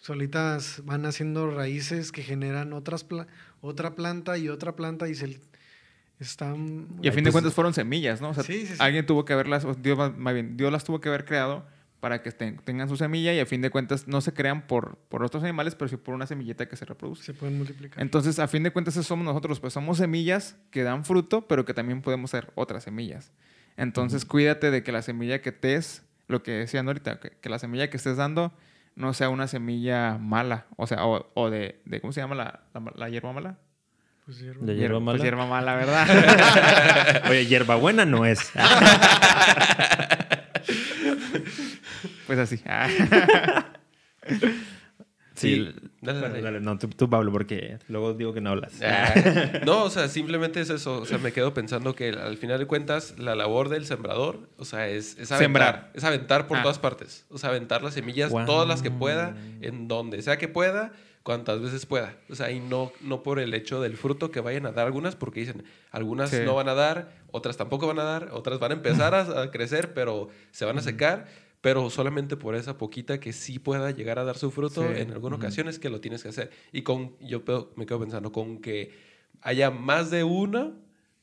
solitas, van haciendo raíces que generan otras pla otra planta y otra planta y se están... Y a fin pues, de cuentas fueron semillas, ¿no? O sea, sí, sí, sí. alguien tuvo que haberlas, Dios, más bien, Dios las tuvo que haber creado para que tengan su semilla y a fin de cuentas no se crean por, por otros animales, pero sí por una semillita que se reproduce. Se pueden multiplicar. Entonces, a fin de cuentas, eso somos nosotros, pues somos semillas que dan fruto, pero que también podemos ser otras semillas. Entonces, uh -huh. cuídate de que la semilla que estés, lo que decían ahorita, que, que, la semilla que estés dando no sea una semilla mala, o sea, o, o de, de, ¿cómo se llama la, la, la hierba mala? Pues hierba, ¿De hierba mala? Pues hierba mala, ¿verdad? Oye, hierba buena no es. pues así. sí, dale, dale. dale. No, tú, tú, Pablo, porque luego digo que no hablas. Ah, no, o sea, simplemente es eso. O sea, me quedo pensando que al final de cuentas, la labor del sembrador, o sea, es, es aventar. Sembrar. Es aventar por ah. todas partes. O sea, aventar las semillas, wow. todas las que pueda, en donde sea que pueda cuantas veces pueda. O sea, y no, no por el hecho del fruto que vayan a dar algunas, porque dicen, algunas sí. no van a dar, otras tampoco van a dar, otras van a empezar a, a crecer, pero se van a secar, pero solamente por esa poquita que sí pueda llegar a dar su fruto sí. en alguna ocasión es que lo tienes que hacer. Y con, yo me quedo pensando, con que haya más de una,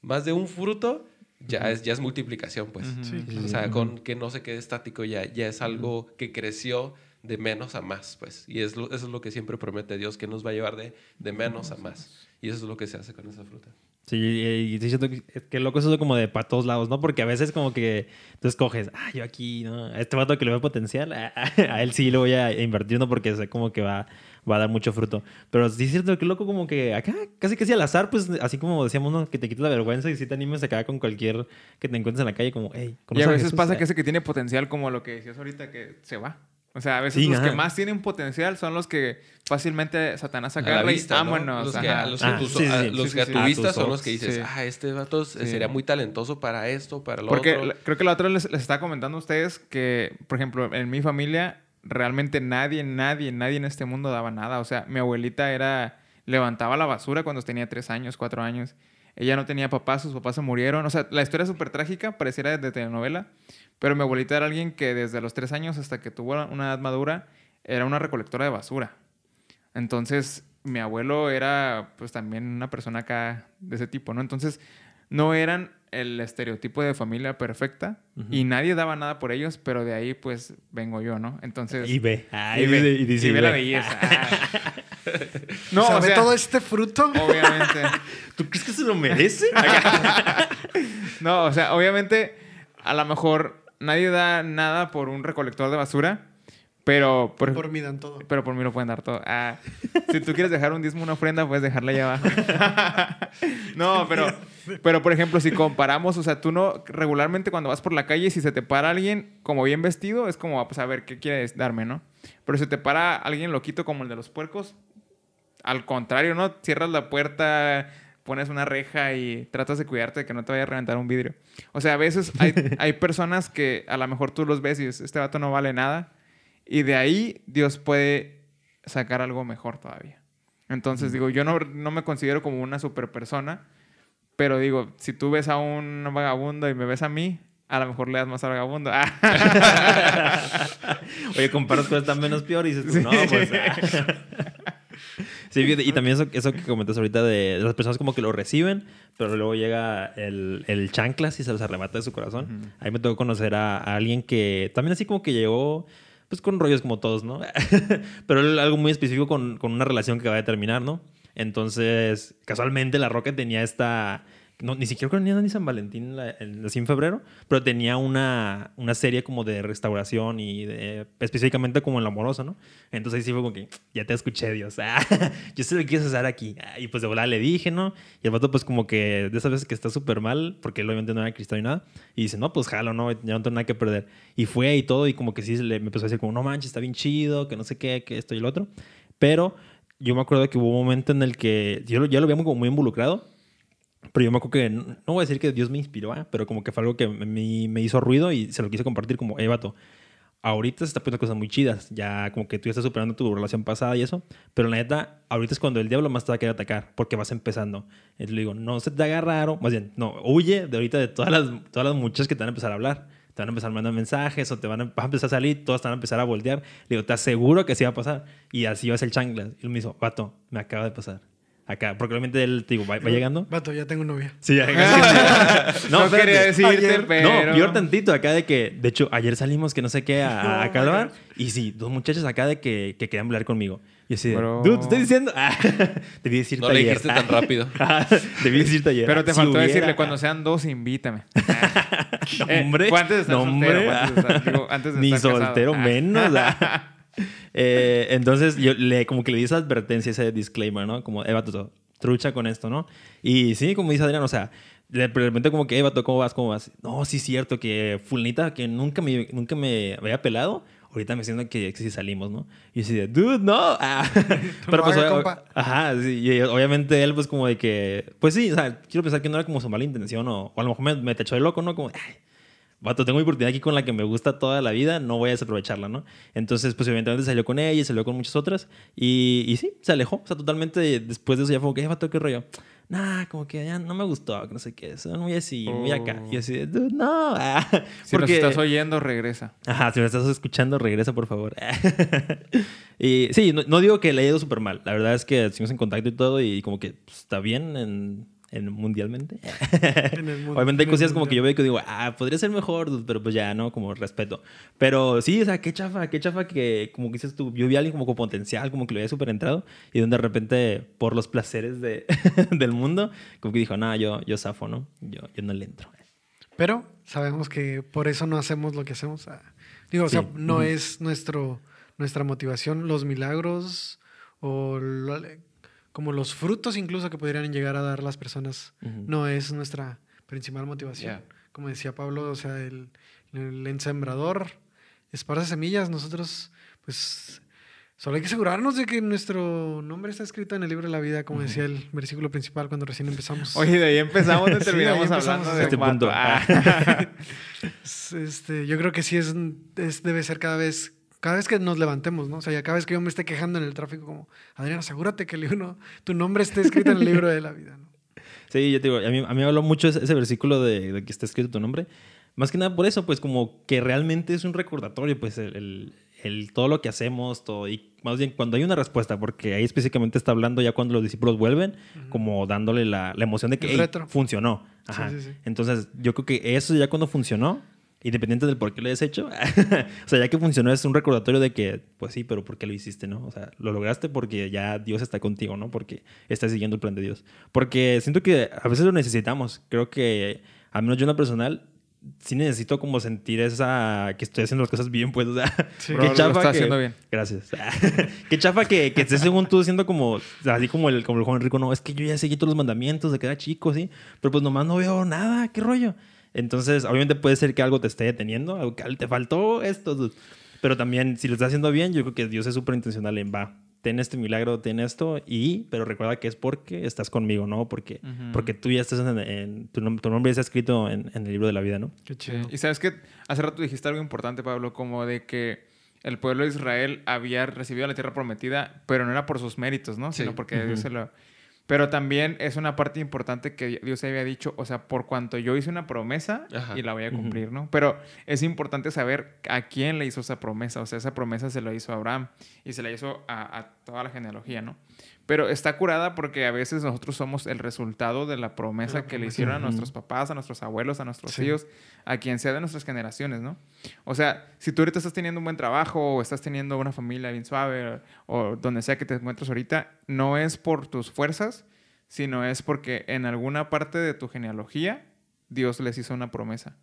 más de un fruto, ya, uh -huh. es, ya es multiplicación, pues. Uh -huh. sí, o sea, con que no se quede estático ya, ya es algo que creció de menos a más, pues. Y es lo- eso es lo que siempre promete Dios, que nos va a llevar de, de menos a más. Y eso es lo que se hace con esa fruta. Sí, y y sí siento que, que loco eso es como de para todos lados, ¿no? Porque a veces como que tú escoges, ah, yo aquí, ¿no? A este vato que le veo potencial, a, a él sí le voy a invertir, ¿no? Porque sé como que va, va a dar mucho fruto. Pero sí es cierto que loco como que acá, casi casi al azar, pues así como decíamos, ¿no? Que te quitas la vergüenza y si te animes acá con cualquier que te encuentres en la calle, como, hey, Y a veces Jesús? pasa Ah. que ese que tiene potencial, como lo que decías ahorita, que se va. O sea, a veces Sí, los que más tienen potencial son los que fácilmente Satanás A la agarra y vista. Los que, a los Ah, que, tú- sí, sí, a- sí. los Sí, que a sí, tu sí. vista son los que dices, sí. ah, este vato Sí. sería muy talentoso para esto, para lo Porque otro. la- creo que la otra les, les estaba comentando a ustedes que, por ejemplo, en mi familia realmente nadie, nadie, nadie en este mundo daba nada. O sea, mi abuelita era levantaba la basura cuando tenía tres años, cuatro años. Ella no tenía papás, sus papás se murieron. O sea, la historia es súper trágica, pareciera de telenovela. Pero mi abuelita era alguien que desde los tres años hasta que tuvo una edad madura era una recolectora de basura. Entonces, mi abuelo era pues también una persona acá de ese tipo, ¿no? Entonces, no eran el estereotipo de familia perfecta y nadie daba nada por ellos, pero de ahí pues vengo yo, ¿no? Entonces... Y ve. Ah, y ve, dice- y dice, y ve la belleza. Ah. no, o sea, o sea, todo este fruto. obviamente. ¿Tú crees que se lo merece? No, o sea, obviamente, a lo mejor nadie da nada por un recolector de basura, pero por, Por mí dan todo. pero por mí lo pueden dar todo. Ah, si tú quieres dejar un diezmo, una ofrenda, puedes dejarla allá abajo. no, pero, pero por ejemplo, si comparamos, o sea, tú no, regularmente cuando vas por la calle, si se te para alguien como bien vestido, es como, pues a ver, ¿qué quieres darme, no? Pero si te para alguien loquito como el de los puercos, al contrario, ¿no? Cierras la puerta, pones una reja y tratas de cuidarte de que no te vaya a reventar un vidrio. O sea, a veces hay, hay personas que a lo mejor tú los ves y dices, este vato no vale nada. Y de ahí Dios puede sacar algo mejor todavía. Entonces, digo, yo no, no me considero como una super persona, pero digo, si tú ves a un vagabundo y me ves a mí, a lo mejor le das más al vagabundo. Oye, comparas cosas tan menos peor y dices tú, no, pues. ah. Sí, y también eso, eso que comentas ahorita de, las personas como que lo reciben, pero luego llega el, el chanclas y se los arrebata de su corazón. Ujú. Ahí me tocó conocer a, a alguien que también así como que llegó, pues con rollos como todos, ¿no? pero algo muy específico con, con una relación que acaba de terminar, ¿no? Entonces, casualmente la Roca tenía esta... No, ni siquiera creo que ni San Valentín, la- el- así en febrero, pero tenía una, una serie como de restauración y específicamente como en lo amoroso, ¿no? Entonces ahí sí fue como que, ya te escuché, Dios. Ah, yo sé lo que quieres hacer aquí. Ah, y pues de volada le dije, ¿no? Y el vato pues como que de esas veces que está súper mal, porque él obviamente no era cristiano ni nada, y dice, no, pues jalo, no, ya no tengo nada que perder. Y fue y todo, y como que sí le, me empezó a decir como, no manches, está bien chido, que no sé qué, que esto y lo otro. Pero yo me acuerdo que hubo un momento en el que yo ya lo veíamos como muy involucrado, pero yo me acuerdo que, no voy a decir que Dios me inspiró, ¿ah? pero como que fue algo que me, me hizo ruido y se lo quise compartir como, hey, vato, ahorita se está poniendo cosas muy chidas, ya como que tú ya estás superando tu relación pasada y eso, pero la neta, ahorita es cuando el diablo más te va a querer atacar, porque vas empezando. Entonces le digo, no se te haga raro, más bien, no, huye de ahorita de todas las, todas las muchachas que te van a empezar a hablar. Te van a empezar a mandar mensajes o te van a, vas a empezar a salir, todas te van a empezar a voltear. Le digo, te aseguro que así va a pasar. Y así va a ser el chanclas. Y él me dijo, vato, me acaba de pasar. Acá, porque obviamente él, te digo, va, va llegando. Vato, ya tengo novia. Sí, no, espérate. quería decirte, Ayer- pero... No, peor tantito acá de que, de hecho, ayer salimos que no sé qué a, a, No, bar God. y sí, dos muchachos acá de que, que querían hablar conmigo. Y así, de, Bro. dude, te estoy diciendo. Ah, debí decirte No le ayer. dijiste tan rápido. Ah, debí decirte ayer. Pero te Si faltó hubiera- decirle, cuando sean dos, invítame. No, Eh, hombre. fue antes de estar no, soltero, hombre. antes de estar- digo, antes de Ni estar soltero Ah. menos. Eh, entonces, yo le, como que le di esa advertencia, ese disclaimer, ¿no? Como, Eva, tú, trucha con esto, ¿no? Y sí, como dice Adrián, o sea, de repente como que, Eva, ¿cómo vas? ¿Cómo vas? No, sí es cierto que fulanita que nunca me, nunca me había pelado, ahorita me siento que, sí salimos, ¿no? Y así de, dude, no. Ah. Pero pues, haga, compa. ajá, sí, y obviamente él pues como de que, pues sí, o sea, quiero pensar que no era como su mala intención o, o a lo mejor me, me tachó de loco, ¿no? Como, ay, Vato, tengo mi oportunidad aquí con la que me gusta toda la vida, no voy a desaprovecharla, ¿no? Entonces, pues evidentemente salió con ella y salió con muchas otras. Y, y sí, se alejó. O sea, totalmente después de eso ya fue como que, "Eh, vato, qué rollo. Nah, como que ya no me gustó, que no sé qué. Son muy así, muy acá. Y así, de, "Dude, no. ah". Si nos estás oyendo, regresa. Ajá, si me estás escuchando, regresa, por favor. y sí, no, no digo que le haya ido súper mal. La verdad es que estuvimos en contacto y todo y como que pues, está bien en, en mundialmente. En el mundo- Obviamente hay cosillas como que yo veo que digo, ah, podría ser mejor, dude", pero pues ya, ¿no? Como respeto. Pero sí, o sea, qué chafa, qué chafa que, como que dices tú, yo vi a alguien como con potencial, como que lo había súper entrado, y donde de repente, por los placeres de, del mundo, como que dijo, no, yo, yo zafo, ¿no? Yo, yo no le entro. Pero sabemos que por eso no hacemos lo que hacemos. ah, Digo, o sea, Sí. no Ujú. es nuestro, nuestra motivación los milagros o lo- como los frutos incluso que podrían llegar a dar las personas. No es nuestra principal motivación. Como decía Pablo, o sea, el, el ensembrador esparce semillas. Nosotros, pues, solo hay que asegurarnos de que nuestro nombre está escrito en el libro de la vida, como decía el versículo principal cuando recién empezamos. Oye, de ahí empezamos y Sí, terminamos empezamos hablando de este punto. Ah. Este, yo creo que sí es, es- debe ser cada vez, cada vez que nos levantemos, ¿no? O sea, ya cada vez que yo me esté quejando en el tráfico, como, Adrián, asegúrate que el libro, tu nombre esté escrito en el libro de la vida, ¿no? Sí, yo te digo, a mí, a mí me habló mucho ese, ese versículo de, de que está escrito tu nombre. Más que nada por eso, pues como que realmente es un recordatorio, pues el, el- el- todo lo que hacemos, todo. Y más bien cuando hay una respuesta, porque ahí específicamente está hablando ya cuando los discípulos vuelven, como dándole la, la emoción de que El "Ey, retro. funcionó. Sí, Ajá. sí, sí. Entonces yo creo que eso ya cuando funcionó, independiente del por qué lo hayas hecho, o sea, ya que funcionó es un recordatorio de que, pues sí, pero ¿por qué lo hiciste, no? O sea, lo lograste porque ya Dios está contigo, ¿no? Porque estás siguiendo el plan de Dios. Porque siento que a veces lo necesitamos. Creo que, al menos yo en lo personal, sí necesito como sentir esa que estoy haciendo las cosas bien, pues, o sea, Sí. Lo chafa está que- haciendo bien. Gracias. qué chafa que, que estés según tú siendo como, así como el, como el joven rico, no, es que yo ya seguí todos los mandamientos de que era chico, sí, pero pues nomás no veo nada, qué rollo. Entonces, obviamente puede ser que algo te esté deteniendo, algo que te faltó esto, dude. pero también si lo estás haciendo bien, yo creo que Dios es súper intencional en, va, ten este milagro, ten esto, y, pero recuerda que es porque estás conmigo, ¿no? Porque, porque tú ya estás en, en- tu, nom- tu nombre ya está escrito en, en el libro de la vida, ¿no? Qué Sí. chido. Y sabes que hace rato dijiste algo importante, Pablo, como de que el pueblo de Israel había recibido la tierra prometida, pero no era por sus méritos, ¿no? Sí. Sino porque. Dios se lo... Pero también es una parte importante que Dios había dicho, o sea, por cuanto yo hice una promesa Ajá. y la voy a cumplir, ¿no? Pero es importante saber a quién le hizo esa promesa. O sea, esa promesa se la hizo a Abraham y se la hizo a, a toda la genealogía, ¿no? Pero está curada porque a veces nosotros somos el resultado de la promesa la que le hicieron a nuestros papás, a nuestros abuelos, a nuestros Sí. tíos, a quien sea de nuestras generaciones, ¿no? O sea, si tú ahorita estás teniendo un buen trabajo o estás teniendo una familia bien suave o donde sea que te encuentres ahorita, no es por tus fuerzas, sino es porque en alguna parte de tu genealogía Dios les hizo una promesa.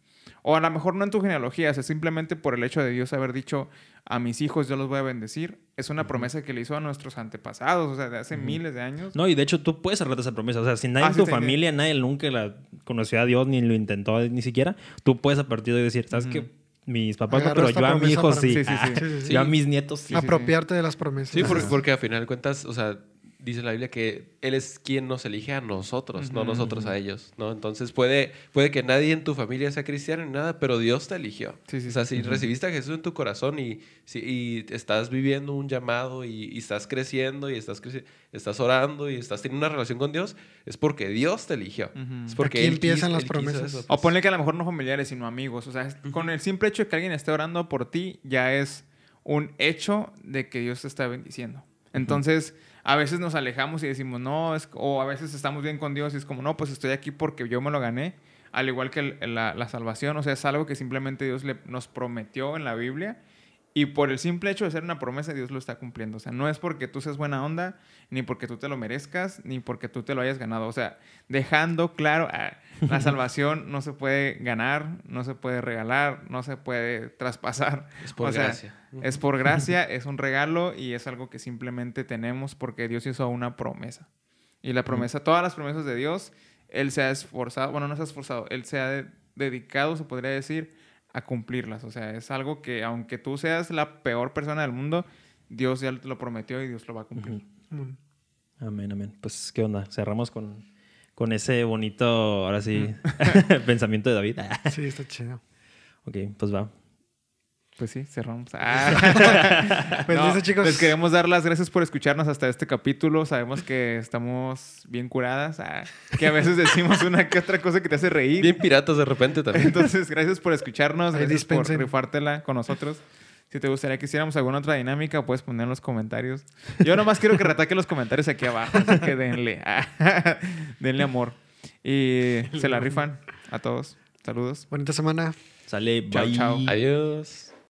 O a lo mejor no en tu genealogía, o sea, simplemente por el hecho de Dios haber dicho a mis hijos yo los voy a bendecir, es una promesa que le hizo a nuestros antepasados, o sea, de hace miles de años. No, y de hecho tú puedes cerrarte esa promesa. O sea, si nadie Ah, en sí, tu sí, familia, nadie nunca la conoció a Dios ni lo intentó ni siquiera, tú puedes a partir de ahí decir, ¿sabes Ujú. qué? Mis papás no, pero yo a mi hijo sí. mí. Sí, sí, Ah, sí. Sí, sí, sí. Yo a mis nietos sí. Apropiarte de las promesas. Sí, porque, porque a final de cuentas, o sea, dice la Biblia que Él es quien nos elige a nosotros, no nosotros a ellos, ¿no? Entonces puede, puede que nadie en tu familia sea cristiano ni nada, pero Dios te eligió. Sí, sí, o sea, sí. si recibiste a Jesús en tu corazón y, si, y estás viviendo un llamado y, y estás creciendo y estás, creci- estás orando y estás teniendo una relación con Dios, es porque Dios te eligió. Es porque Aquí Él empiezan quis- las Él promesas. eso, O pues. ponle que a lo mejor no familiares, sino amigos. O sea, es- con el simple hecho de que alguien esté orando por ti, ya es un hecho de que Dios te está bendiciendo. Entonces, a veces nos alejamos y decimos, no, es, o a veces estamos bien con Dios y es como, no, pues estoy aquí porque yo me lo gané. Al igual que la, la salvación, o sea, es algo que simplemente Dios le, nos prometió en la Biblia. Y por el simple hecho de ser una promesa, Dios lo está cumpliendo. O sea, no es porque tú seas buena onda, ni porque tú te lo merezcas, ni porque tú te lo hayas ganado. O sea, dejando claro, ah, la salvación no se puede ganar, no se puede regalar, no se puede traspasar. Es por o sea, gracia. Es por gracia, es un regalo y es algo que simplemente tenemos porque Dios hizo una promesa. Y la promesa, todas las promesas de Dios, Él se ha esforzado, bueno, no se ha esforzado, Él se ha de- dedicado, se podría decir, a cumplirlas. O sea, es algo que aunque tú seas la peor persona del mundo, Dios ya te lo prometió y Dios lo va a cumplir. Mm. Amén, amén. Pues, ¿qué onda? Cerramos con, con ese bonito, ahora sí, pensamiento de David. Sí, está chido. ok, pues va. Pues sí, cerramos. Ah. Pues No, listo, chicos. Les queremos dar las gracias por escucharnos hasta este capítulo. Sabemos que estamos bien curadas, ah, que a veces decimos una que otra cosa que te hace reír. Bien piratas de repente también. Entonces, gracias por escucharnos, gracias por rifártela con nosotros. Si te gustaría que hiciéramos alguna otra dinámica, puedes poner en los comentarios. Yo nomás quiero que retaque los comentarios aquí abajo, así que denle. denle amor. Y se la rifan a todos. Saludos. Bonita semana. Sale, Chao, bye. chao. Adiós.